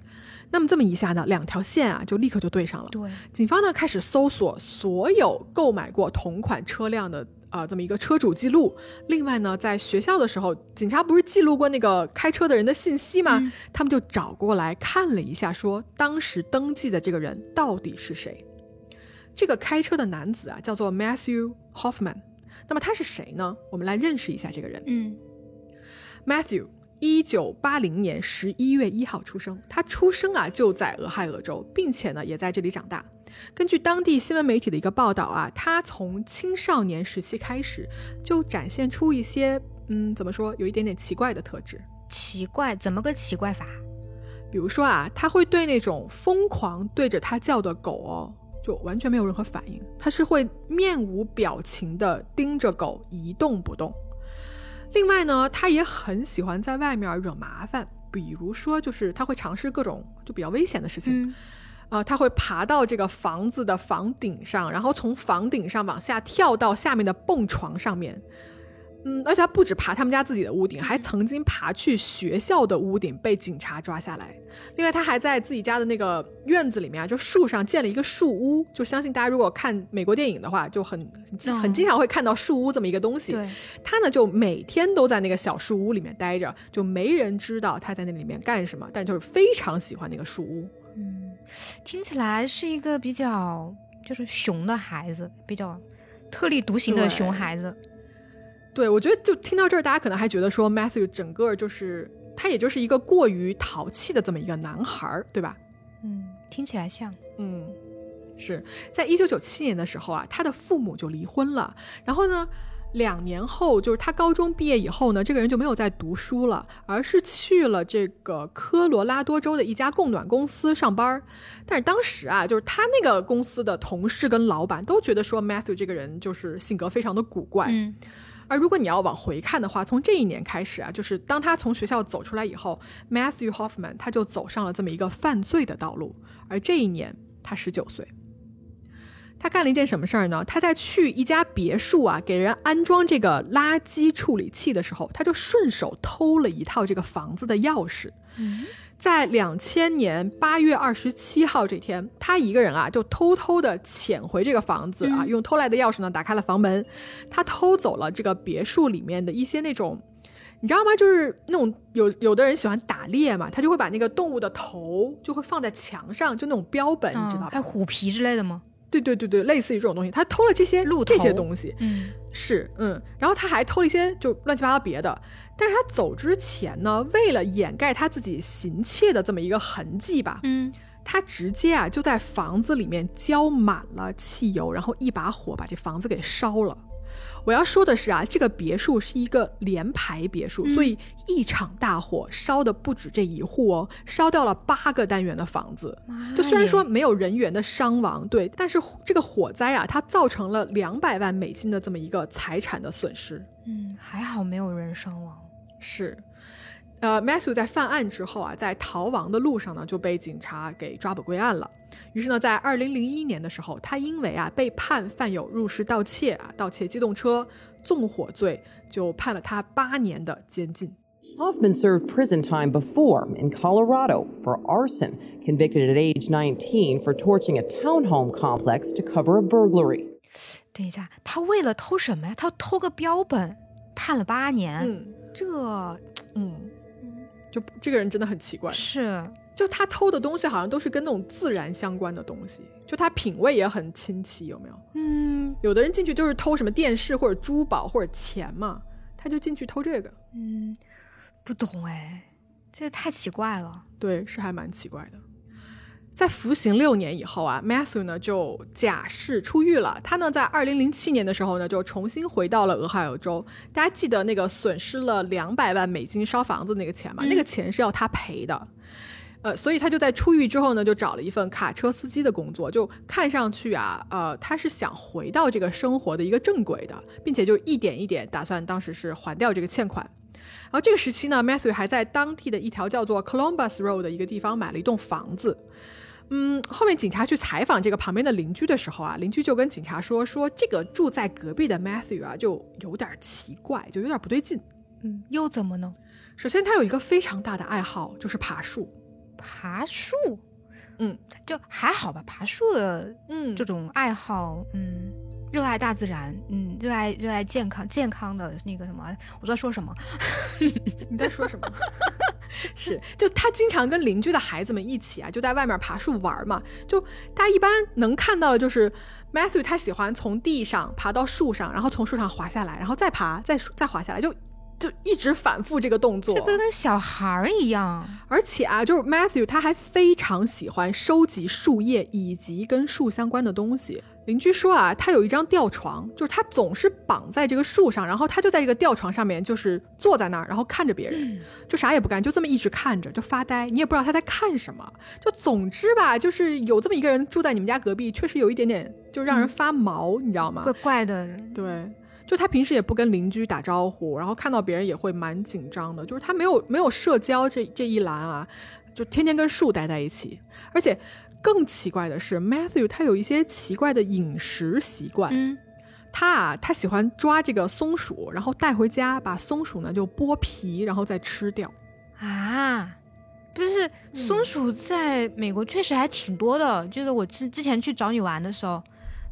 那么这么一下呢，两条线啊，就立刻就对上了。对，警方呢开始搜索所有购买过同款车辆的。啊，这么一个车主记录。另外呢，在学校的时候，警察不是记录过那个开车的人的信息吗？他们就找过来看了一下，说当时登记的这个人到底是谁？这个开车的男子啊，叫做 Matthew Hoffman。那么他是谁呢？我们来认识一下这个人。嗯，Matthew，一九八零年十一月一号出生。他出生啊就在俄亥俄州，并且呢也在这里长大。根据当地新闻媒体的一个报道啊，他从青少年时期开始就展现出一些，嗯，怎么说，有一点点奇怪的特质。奇怪？怎么个奇怪法？比如说啊，他会对那种疯狂对着他叫的狗哦，就完全没有任何反应，他是会面无表情的盯着狗一动不动。另外呢，他也很喜欢在外面惹麻烦，比如说就是他会尝试各种就比较危险的事情。啊，他会爬到这个房子的房顶上，然后从房顶上往下跳到下面的蹦床上面。嗯，而且他不止爬他们家自己的屋顶，还曾经爬去学校的屋顶被警察抓下来。另外，他还在自己家的那个院子里面啊，就树上建了一个树屋。就相信大家如果看美国电影的话，就很很经常会看到树屋这么一个东西。他呢，就每天都在那个小树屋里面待着，就没人知道他在那里面干什么，但就是非常喜欢那个树屋。嗯。听起来是一个比较就是熊的孩子，比较特立独行的熊孩子。对，我觉得就听到这儿，大家可能还觉得说，Matthew 整个就是他，也就是一个过于淘气的这么一个男孩儿，对吧？嗯，听起来像。嗯，是在一九九七年的时候啊，他的父母就离婚了，然后呢，两年后，就是他高中毕业以后呢，这个人就没有再读书了，而是去了这个科罗拉多州的一家供暖公司上班。但是当时啊，就是他那个公司的同事跟老板都觉得说 Matthew 这个人就是性格非常的古怪。而如果你要往回看的话，从这一年开始啊，就是当他从学校走出来以后，Matthew Hoffman 他就走上了这么一个犯罪的道路。而这一年他十九岁。他干了一件什么事儿呢？他在去一家别墅啊，给人安装这个垃圾处理器的时候，他就顺手偷了一套这个房子的钥匙。在两千年八月二十七号这天，他一个人啊，就偷偷的潜回这个房子啊，用偷来的钥匙呢，打开了房门。他偷走了这个别墅里面的一些那种，你知道吗？就是那种有有的人喜欢打猎嘛，他就会把那个动物的头就会放在墙上，就那种标本，你知道吧？还有虎皮之类的吗？对对对对，类似于这种东西，他偷了这些路这些东西，嗯，是嗯，然后他还偷了一些就乱七八糟别的，但是他走之前呢，为了掩盖他自己行窃的这么一个痕迹吧，嗯，他直接啊就在房子里面浇满了汽油，然后一把火把这房子给烧了。我要说的是啊，这个别墅是一个联排别墅，所以一场大火烧的不止这一户哦，烧掉了八个单元的房子。就虽然说没有人员的伤亡，对，但是这个火灾啊，它造成了两百万美金的这么一个财产的损失。嗯，还好没有人伤亡。是，呃，Matthew 在犯案之后啊，在逃亡的路上呢，就被警察给抓捕归案了。于是呢，在二零零一年的时候，他因为啊被判犯有入室盗窃啊、盗窃机动车、纵火罪，就判了他八年的监禁。Hoffman served prison time before in Colorado for arson, convicted at age 19 for torching a townhome complex to cover a burglary. 等一下，他为了偷什么呀？他偷个标本，判了八年。嗯这嗯，就这个人真的很奇怪，是就他偷的东西好像都是跟那种自然相关的东西，就他品味也很清奇，有没有？嗯有的人进去就是偷什么电视或者珠宝或者钱嘛，他就进去偷这个。嗯，不懂哎，这个太奇怪了。对，是还蛮奇怪的。在服刑六年以后啊，Matthew 呢就假释出狱了。他呢在二零零七年的时候呢就重新回到了俄亥俄州。大家记得那个损失了两百万美金烧房子那个钱吗？那个钱是要他赔的。呃，所以他就在出狱之后呢，就找了一份卡车司机的工作，就看上去啊，呃，他是想回到这个生活的一个正轨的，并且就一点一点打算当时是还掉这个欠款。然后这个时期呢，Matthew 还在当地的一条叫做 Columbus Road 的一个地方买了一栋房子。嗯，后面警察去采访这个旁边的邻居的时候啊，邻居就跟警察说，说这个住在隔壁的 Matthew 啊，就有点奇怪，就有点不对劲。嗯，又怎么呢？首先，他有一个非常大的爱好，就是爬树。爬树，嗯，就还好吧。爬树的，嗯这种爱好，嗯，热爱大自然，嗯，热爱热爱健康健康的那个什么，我在说什么？你在说什么？是，就他经常跟邻居的孩子们一起啊，就在外面爬树玩嘛。就大家一般能看到的就是 Matthew，他喜欢从地上爬到树上，然后从树上滑下来，然后再爬，再再滑下来，就就一直反复这个动作。这不跟小孩儿一样？而且啊，就是 Matthew 他还非常喜欢收集树叶以及跟树相关的东西。邻居说啊，他有一张吊床，就是他总是绑在这个树上，然后他就在这个吊床上面，就是坐在那儿，然后看着别人，就啥也不干，就这么一直看着，就发呆。你也不知道他在看什么。就总之吧，就是有这么一个人住在你们家隔壁，确实有一点点就让人发毛，你知道吗？怪怪的。对。就他平时也不跟邻居打招呼，然后看到别人也会蛮紧张的。就是他没有没有社交这这一栏啊，就天天跟树待在一起。而且更奇怪的是，Matthew 他有一些奇怪的饮食习惯。嗯，他啊，他喜欢抓这个松鼠，然后带回家，把松鼠呢就剥皮，然后再吃掉。啊，不是松鼠在美国确实还挺多的。就是我之之前去找你玩的时候，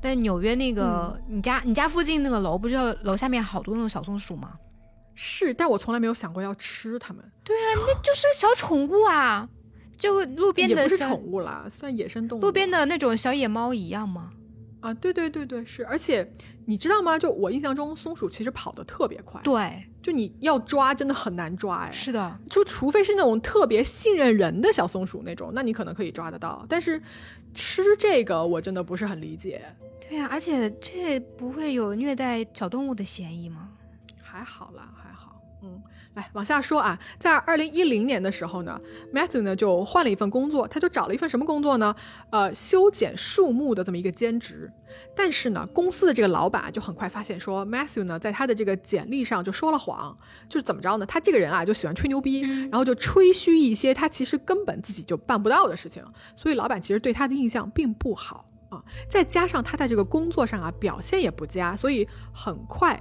在纽约那个、你家你家附近那个楼，不是楼下面好多那种小松鼠吗？是，但我从来没有想过要吃它们。对啊，那就是小宠物啊，就路边也不是的小宠物啦，算野生动物。路边的那种小野猫一样吗？啊，对对对对，是，而且你知道吗？就我印象中，松鼠其实跑得特别快，对，就你要抓真的很难抓，哎，是的，就除非是那种特别信任人的小松鼠那种，那你可能可以抓得到，但是吃这个我真的不是很理解。对呀、而且这不会有虐待小动物的嫌疑吗？还好啦，还好。嗯，来往下说啊，在二零一零年的时候呢，Matthew 呢就换了一份工作，他就找了一份什么工作呢？呃，修剪树木的这么一个兼职。但是呢，公司的这个老板就很快发现说，Matthew 呢在他的这个简历上就说了谎，就是怎么着呢？他这个人啊就喜欢吹牛逼，然后就吹嘘一些他其实根本自己就办不到的事情，所以老板其实对他的印象并不好啊。再加上他在这个工作上啊表现也不佳，所以很快。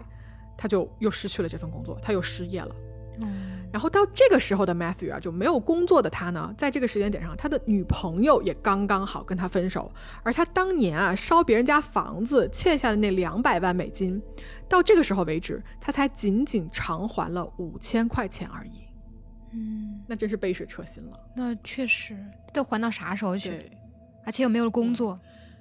他就又失去了这份工作，他又失业了。嗯，然后到这个时候的 Matthew 啊，就没有工作的他呢，在这个时间点上，他的女朋友也刚刚好跟他分手，而他当年啊烧别人家房子欠下的那两百万美金，到这个时候为止，他才仅仅偿还了五千块钱而已。嗯，那真是杯水车薪了。那确实得还到啥时候去？而且又没有了工作。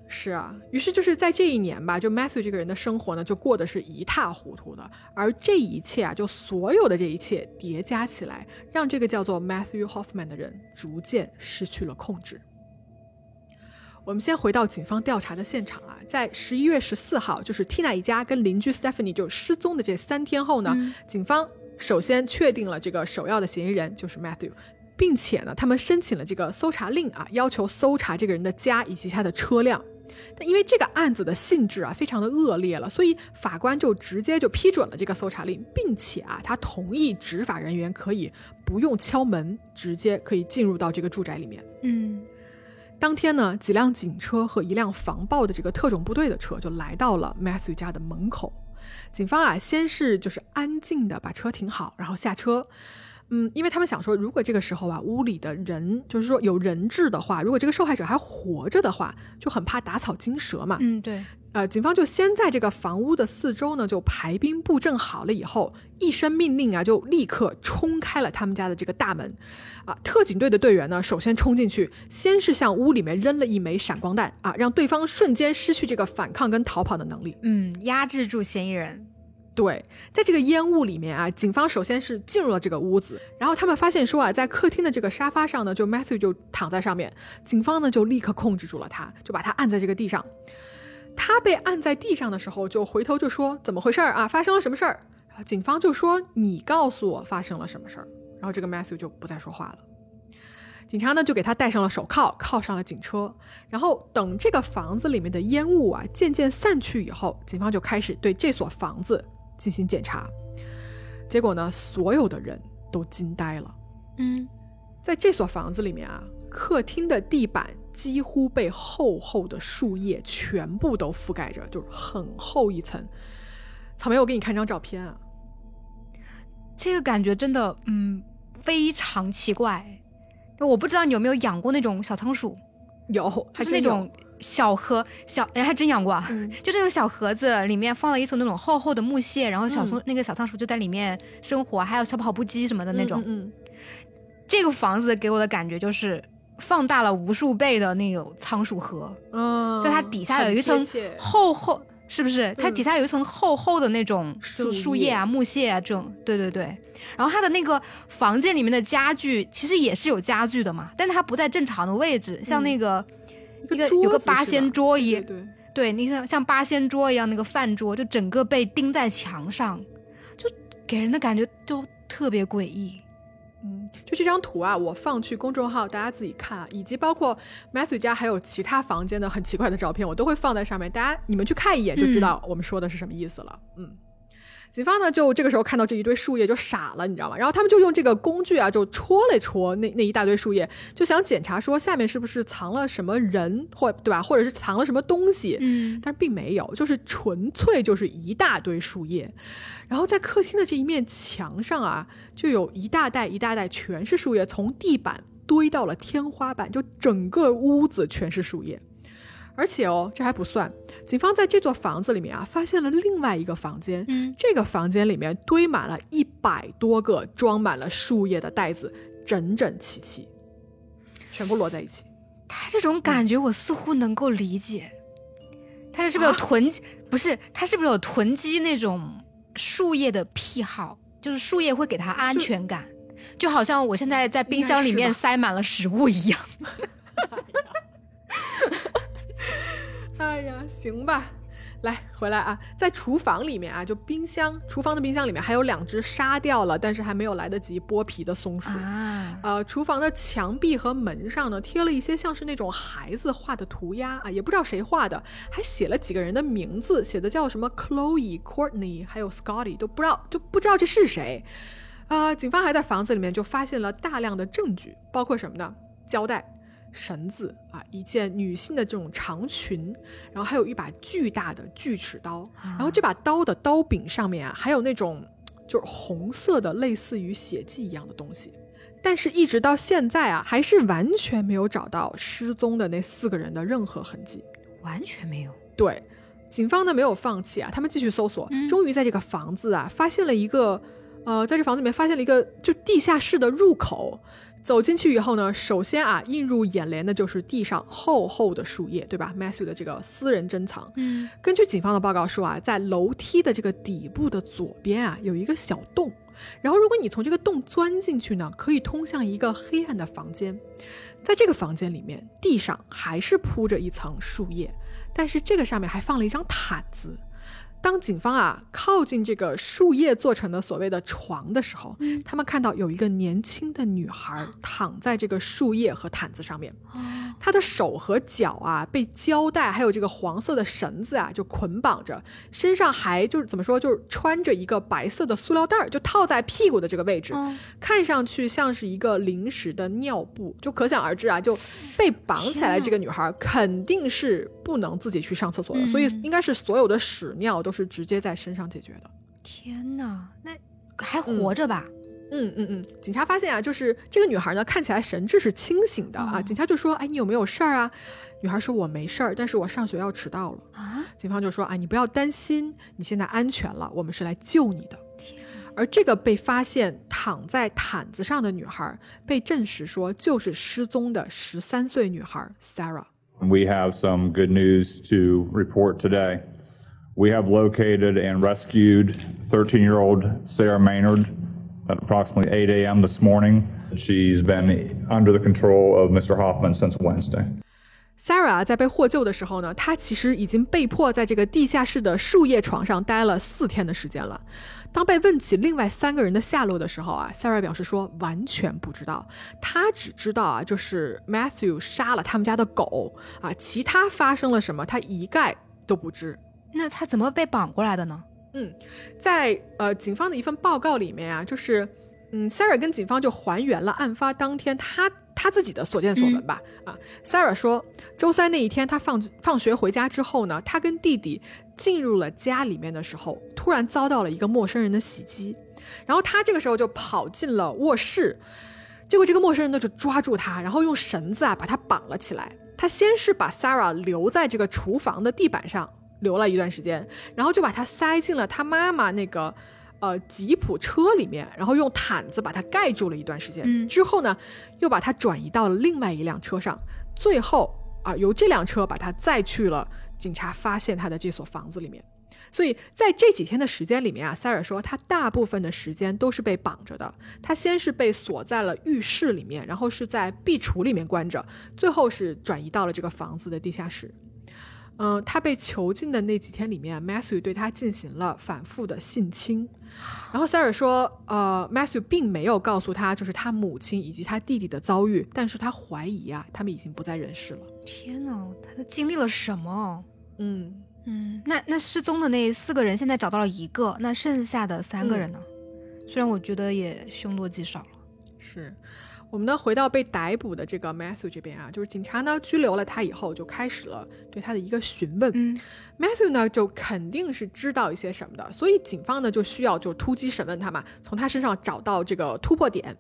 是啊，于是就是在这一年吧，就 Matthew 这个人的生活呢，就过得是一塌糊涂的。而这一切啊，就所有的这一切叠加起来，让这个叫做 Matthew Hoffman 的人逐渐失去了控制。我们先回到警方调查的现场啊，在十一月十四号，就是 Tina 一家跟邻居 Stephanie 就失踪的这三天后呢，嗯警方首先确定了这个首要的嫌疑人就是 Matthew。并且呢，他们申请了这个搜查令啊，要求搜查这个人的家以及他的车辆。但因为这个案子的性质啊非常的恶劣了，所以法官就直接就批准了这个搜查令，并且啊，他同意执法人员可以不用敲门，直接可以进入到这个住宅里面。嗯，当天呢，几辆警车和一辆防暴的这个特种部队的车就来到了 Matthew 家的门口。警方啊，先是就是安静的把车停好，然后下车。嗯，因为他们想说，如果这个时候啊，屋里的人就是说有人质的话，如果这个受害者还活着的话，就很怕打草惊蛇嘛。嗯，对。呃，警方就先在这个房屋的四周呢，就排兵布阵好了以后，一声命令啊，就立刻冲开了他们家的这个大门。啊，特警队的队员呢，首先冲进去，先是向屋里面扔了一枚闪光弹啊，让对方瞬间失去这个反抗跟逃跑的能力。嗯，压制住嫌疑人。对，在这个烟雾里面啊，警方首先是进入了这个屋子，然后他们发现说啊，在客厅的这个沙发上呢，就 Matthew 就躺在上面，警方呢就立刻控制住了他，就把他按在这个地上。他被按在地上的时候，就回头就说怎么回事儿啊？发生了什么事儿？然后警方就说你告诉我发生了什么事儿。然后这个 Matthew 就不再说话了。警察呢就给他戴上了手铐，铐上了警车，然后等这个房子里面的烟雾啊渐渐散去以后，警方就开始对这所房子进行检查。结果呢，所有的人都惊呆了。嗯，在这所房子里面啊，客厅的地板几乎被厚厚的树叶全部都覆盖着，就是很厚一层。草莓，我给你看张照片啊，这个感觉真的，嗯，非常奇怪。我不知道你有没有养过那种小仓鼠，有，就是那种小盒小，哎，还真养过啊。嗯、就这种小盒子里面放了一层那种厚厚的木屑，然后小松、嗯、那个小仓鼠就在里面生活，还有小跑步机什么的那种。嗯,嗯,嗯，这个房子给我的感觉就是放大了无数倍的那种仓鼠盒。嗯，就它底下有一层厚厚。是不是？它底下有一层厚厚的那种就树叶啊、木屑啊这种，对对对。然后它的那个房间里面的家具其实也是有家具的嘛，但它不在正常的位置，像那个、嗯、一个有个八仙桌一，对对，对，你看像八仙桌一样那个饭桌，就整个被钉在墙上，就给人的感觉就特别诡异。嗯，就这张图啊，我放去公众号，大家自己看啊，以及包括 Matthew 家还有其他房间的很奇怪的照片，我都会放在上面，大家你们去看一眼就知道我们说的是什么意思了。嗯，嗯警方呢就这个时候看到这一堆树叶就傻了，你知道吗？然后他们就用这个工具啊，就戳了戳那那一大堆树叶，就想检查说下面是不是藏了什么人或对吧，或者是藏了什么东西。嗯，但是并没有，就是纯粹就是一大堆树叶。然后在客厅的这一面墙上啊，就有一大袋一大袋全是树叶，从地板堆到了天花板，就整个屋子全是树叶。而且哦，这还不算，警方在这座房子里面啊，发现了另外一个房间。嗯，这个房间里面堆满了一百多个装满了树叶的袋子，整整齐齐，全部摞在一起。他这种感觉我似乎能够理解。他是不是有囤？不是，他是不是有囤积那种树叶的癖好？就是树叶会给他安全感，就好像我现在在冰箱里面 塞满了食物一样。哎呀，行吧。来，回来啊，在厨房里面啊，就冰箱，厨房的冰箱里面还有两只杀掉了，但是还没有来得及剥皮的松鼠。啊，呃，厨房的墙壁和门上呢，贴了一些像是那种孩子画的涂鸦啊，也不知道谁画的，还写了几个人的名字，写的叫什么 Chloe、Courtney，还有 Scotty，都不知道，就不知道这是谁。啊，警方还在房子里面就发现了大量的证据，包括什么呢？胶带。绳子啊，一件女性的这种长裙，然后还有一把巨大的锯齿刀，然后这把刀的刀柄上面啊，还有那种就是红色的类似于血迹一样的东西。但是，一直到现在啊，还是完全没有找到失踪的那四个人的任何痕迹，完全没有。对，警方呢没有放弃啊，他们继续搜索，终于在这个房子啊发现了一个，呃，在这房子里面发现了一个就地下室的入口。走进去以后呢，首先啊，映入眼帘的就是地上厚厚的树叶，对吧？Matthew 的这个私人珍藏。嗯，根据警方的报告说啊，在楼梯的这个底部的左边啊，有一个小洞。然后，如果你从这个洞钻进去呢，可以通向一个黑暗的房间。在这个房间里面，地上还是铺着一层树叶，但是这个上面还放了一张毯子。当警方啊靠近这个树叶做成的所谓的床的时候，他们看到有一个年轻的女孩躺在这个树叶和毯子上面，她的手和脚啊被胶带还有这个黄色的绳子啊就捆绑着，身上还就是怎么说，就是穿着一个白色的塑料袋儿，就套在屁股的这个位置，看上去像是一个临时的尿布，就可想而知啊，就被绑起来这个女孩肯定是不能自己去上厕所的，所以应该是所有的屎尿都。是直接在身上解决的。天哪，那还活着吧？嗯嗯嗯。警察发现啊，就是这个女孩呢，看起来神志是清醒的啊。警察就说：“哎，你有没有事儿啊？”女孩说：“我没事儿，但是我上学要迟到了。”啊。警方就说：“啊，你不要担心，你现在安全了，我们是来救你的。”而这个被发现躺在毯子上的女孩，被证实说就是失踪的十三岁女孩 Sarah。We have some good news to report today. We have located and rescued 13 year old Sarah Maynard at approximately 8 a.m. this morning. She's been under the control of Mr. Hoffman since Wednesday. Sarah 在被获救的时候呢，她其实已经被迫在这个地下室的树叶床上待了四天的时间了。 当被问起另外三个人的下落的时候啊，Sarah 表示说完全不知道，他只知道啊，就是 Matthew 杀了他们家的狗啊，其他发生了什么，他一概都不知。那他怎么被绑过来的呢？嗯，在呃警方的一份报告里面啊，就是嗯，Sarah 跟警方就还原了案发当天他他自己的所见所闻吧。啊，Sarah 说，周三那一天他放放学回家之后呢，他跟弟弟进入了家里面的时候，突然遭到了一个陌生人的袭击，然后他这个时候就跑进了卧室，结果这个陌生人呢就抓住他，然后用绳子啊把他绑了起来。他先是把 Sarah 留在这个厨房的地板上。留了一段时间，然后就把他塞进了他妈妈那个呃吉普车里面，然后用毯子把它盖住了一段时间。之后呢，又把它转移到了另外一辆车上，最后啊，由这辆车把他载去了警察发现他的这所房子里面。所以在这几天的时间里面啊，塞尔说他大部分的时间都是被绑着的。他先是被锁在了浴室里面，然后是在壁橱里面关着，最后是转移到了这个房子的地下室。嗯，他被囚禁的那几天里面，Matthew 对他进行了反复的性侵。然后塞尔说，呃，Matthew 并没有告诉他就是他母亲以及他弟弟的遭遇，但是他怀疑啊，他们已经不在人世了。天哪，他都经历了什么？嗯嗯，那那失踪的那四个人现在找到了一个，那剩下的三个人呢？虽然我觉得也凶多吉少了。是。我们呢回到被逮捕的这个 Matthew 这边啊，就是警察呢拘留了他以后，就开始了对他的一个询问。嗯，Matthew 呢就肯定是知道一些什么的，所以警方呢就需要就突击审问他嘛，从他身上找到这个突破点。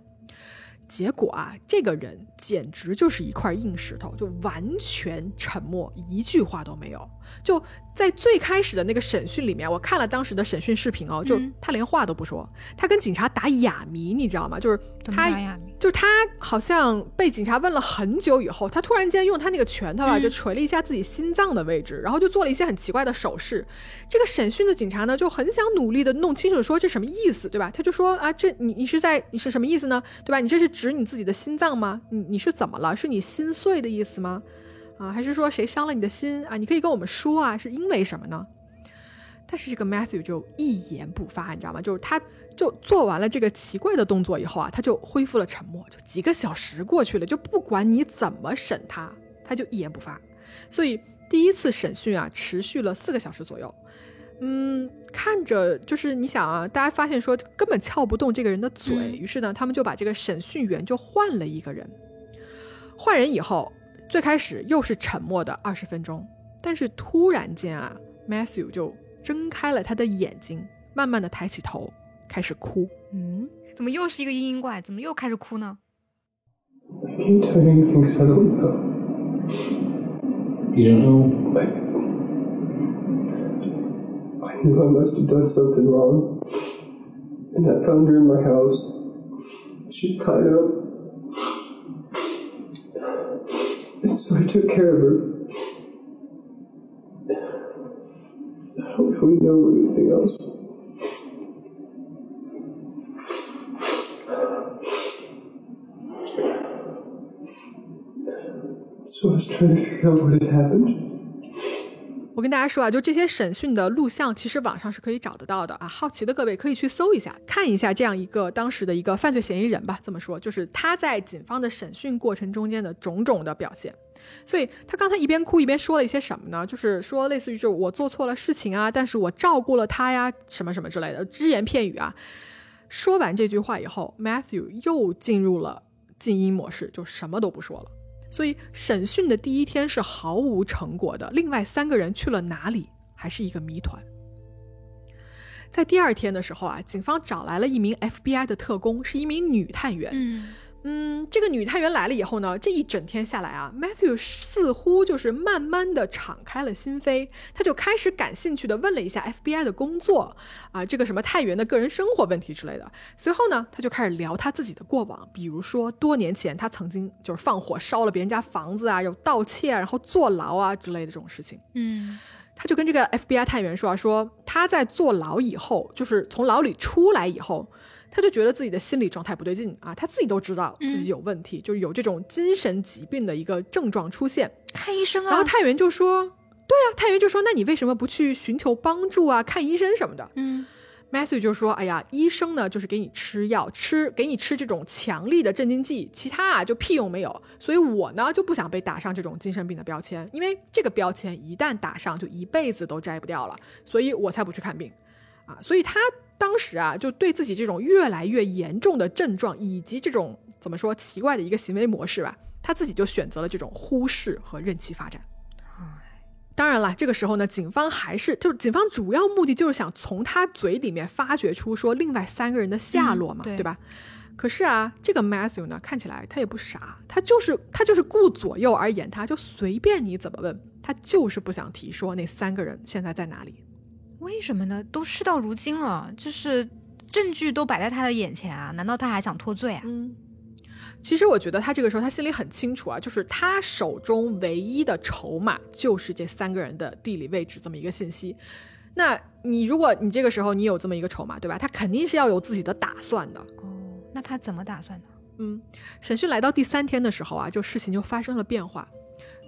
结果啊，这个人简直就是一块硬石头，就完全沉默，一句话都没有。就在最开始的那个审讯里面，我看了当时的审讯视频哦，就他连话都不说，他跟警察打哑谜，你知道吗？就是他，就是他好像被警察问了很久以后，他突然间用他那个拳头啊，就捶了一下自己心脏的位置，然后就做了一些很奇怪的手势。这个审讯的警察呢，就很想努力的弄清楚说这什么意思，对吧？他就说啊，这你你是在你是什么意思呢？对吧？你这是指你自己的心脏吗？你你是怎么了？是你心碎的意思吗？啊，还是说谁伤了你的心啊？你可以跟我们说啊，是因为什么呢？但是这个 Matthew 就一言不发，你知道吗？就是他就做完了这个奇怪的动作以后啊，他就恢复了沉默。就几个小时过去了，就不管你怎么审他，他就一言不发。所以第一次审讯啊，持续了四个小时左右。嗯，看着就是你想啊，大家发现说根本撬不动这个人的嘴，于是呢，他们就把这个审讯员就换了一个人。换人以后。最开始又是沉默的二十分钟，但是突然间啊，Matthew 就睁开了他的眼睛，慢慢的抬起头，开始哭。嗯，怎么又是一个嘤嘤怪？怎么又开始哭呢？I can't tell you anything because I don't know. You don't know? Knew I must have done something wrong, and I found her in my house. She tied up. And so I took care of her. I don't really know anything else. So I was trying to figure out what had happened. 我跟大家说啊，就这些审讯的录像，其实网上是可以找得到的啊。好奇的各位可以去搜一下，看一下这样一个当时的一个犯罪嫌疑人吧。这么说，就是他在警方的审讯过程中间的种种的表现。所以他刚才一边哭一边说了一些什么呢？就是说类似于就我做错了事情啊，但是我照顾了他呀，什么什么之类的只言片语啊。说完这句话以后，Matthew 又进入了静音模式，就什么都不说了。所以审讯的第一天是毫无成果的，另外三个人去了哪里还是一个谜团。在第二天的时候啊，警方找来了一名 FBI 的特工，是一名女探员。嗯，这个女探员来了以后呢，这一整天下来啊，Matthew 似乎就是慢慢的敞开了心扉，他就开始感兴趣的问了一下 FBI 的工作啊，这个什么探员的个人生活问题之类的。随后呢，他就开始聊他自己的过往，比如说多年前他曾经就是放火烧了别人家房子啊，有盗窃，然后坐牢啊之类的这种事情。嗯，他就跟这个 FBI 探员说啊，说他在坐牢以后，就是从牢里出来以后。他就觉得自己的心理状态不对劲啊，他自己都知道自己有问题，就是有这种精神疾病的一个症状出现，看医生啊。然后太原就说：“对啊，太原就说，那你为什么不去寻求帮助啊？看医生什么的。”嗯，Matthew 就说：“哎呀，医生呢就是给你吃药，吃给你吃这种强力的镇静剂，其他啊就屁用没有。所以我呢就不想被打上这种精神病的标签，因为这个标签一旦打上，就一辈子都摘不掉了，所以我才不去看病啊。所以他。”当时啊，就对自己这种越来越严重的症状，以及这种怎么说奇怪的一个行为模式吧，他自己就选择了这种忽视和任其发展。当然了，这个时候呢，警方还是就是警方主要目的就是想从他嘴里面发掘出说另外三个人的下落嘛，对吧？可是啊，这个 Matthew 呢，看起来他也不傻，他就是他就是顾左右而言他，就随便你怎么问，他就是不想提说那三个人现在在哪里。为什么呢？都事到如今了，就是证据都摆在他的眼前啊，难道他还想脱罪啊？嗯，其实我觉得他这个时候他心里很清楚啊，就是他手中唯一的筹码就是这三个人的地理位置这么一个信息。那你如果你这个时候你有这么一个筹码，对吧？他肯定是要有自己的打算的。哦，那他怎么打算的？嗯，审讯来到第三天的时候啊，就事情就发生了变化。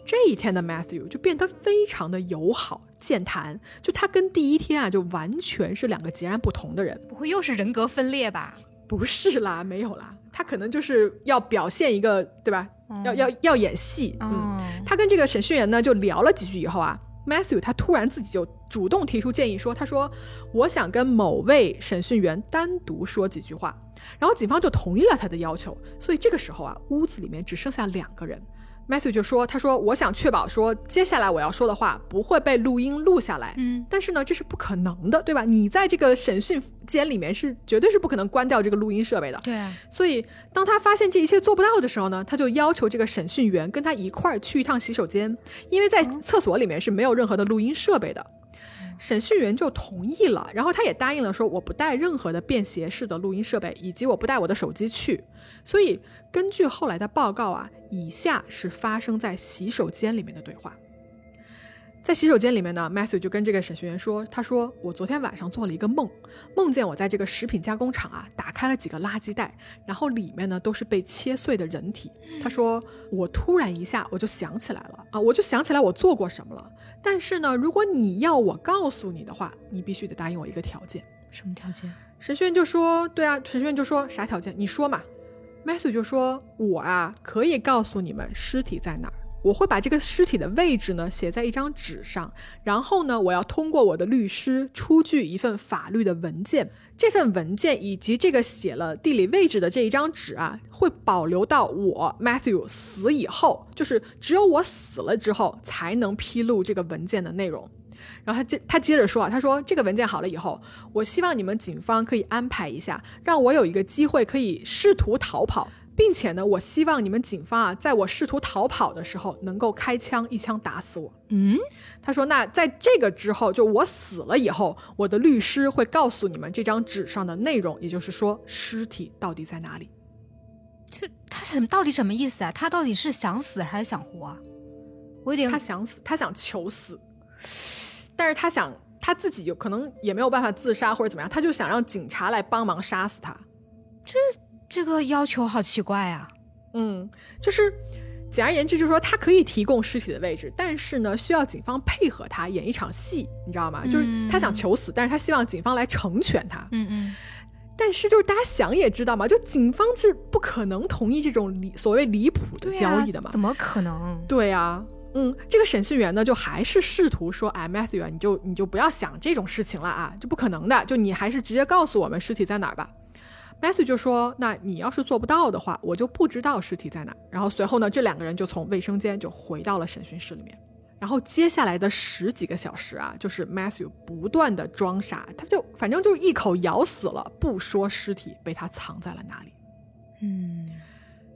这一天的 Matthew 就变得非常的友好健谈，就他跟第一天啊就完全是两个截然不同的人。不会又是人格分裂吧？不是啦，没有啦，他可能就是要表现一个，对吧？要要要演戏。嗯，他跟这个审讯员呢就聊了几句以后啊，Matthew 他突然自己就主动提出建议说，他说我想跟某位审讯员单独说几句话，然后警方就同意了他的要求。所以这个时候啊，屋子里面只剩下两个人。Matthew 就说：“他说我想确保说接下来我要说的话不会被录音录下来，嗯，但是呢这是不可能的，对吧？你在这个审讯间里面是绝对是不可能关掉这个录音设备的，对。所以当他发现这一切做不到的时候呢，他就要求这个审讯员跟他一块儿去一趟洗手间，因为在厕所里面是没有任何的录音设备的。审讯员就同意了，然后他也答应了说我不带任何的便携式的录音设备，以及我不带我的手机去。所以根据后来的报告啊，以下是发生在洗手间里面的对话。在洗手间里面呢，Matthew 就跟这个审讯员说：“他说我昨天晚上做了一个梦，梦见我在这个食品加工厂啊，打开了几个垃圾袋，然后里面呢都是被切碎的人体。他说我突然一下我就想起来了啊，我就想起来我做过什么了。但是呢，如果你要我告诉你的话，你必须得答应我一个条件。什么条件？审讯员就说：对啊，审讯员就说啥条件？你说嘛。Matthew 就说：我啊可以告诉你们尸体在哪儿。”我会把这个尸体的位置呢写在一张纸上，然后呢，我要通过我的律师出具一份法律的文件。这份文件以及这个写了地理位置的这一张纸啊，会保留到我 Matthew 死以后，就是只有我死了之后才能披露这个文件的内容。然后他接他接着说啊，他说这个文件好了以后，我希望你们警方可以安排一下，让我有一个机会可以试图逃跑。并且呢，我希望你们警方啊，在我试图逃跑的时候，能够开枪一枪打死我。嗯，他说，那在这个之后，就我死了以后，我的律师会告诉你们这张纸上的内容，也就是说，尸体到底在哪里。这他什到底什么意思啊？他到底是想死还是想活啊？我有点他想死，他想求死，但是他想他自己有可能也没有办法自杀或者怎么样，他就想让警察来帮忙杀死他。这。这个要求好奇怪啊，嗯，就是简而言之，就是说他可以提供尸体的位置，但是呢，需要警方配合他演一场戏，你知道吗？就是他想求死，但是他希望警方来成全他。嗯嗯。但是就是大家想也知道嘛，就警方是不可能同意这种离所谓离谱的交易的嘛？怎么可能？对啊，嗯，这个审讯员呢，就还是试图说，哎，Matthew 啊，你就你就不要想这种事情了啊，就不可能的，就你还是直接告诉我们尸体在哪儿吧。Matthew 就说：“那你要是做不到的话，我就不知道尸体在哪。”然后随后呢，这两个人就从卫生间就回到了审讯室里面。然后接下来的十几个小时啊，就是 Matthew 不断的装傻，他就反正就是一口咬死了，不说尸体被他藏在了哪里。嗯。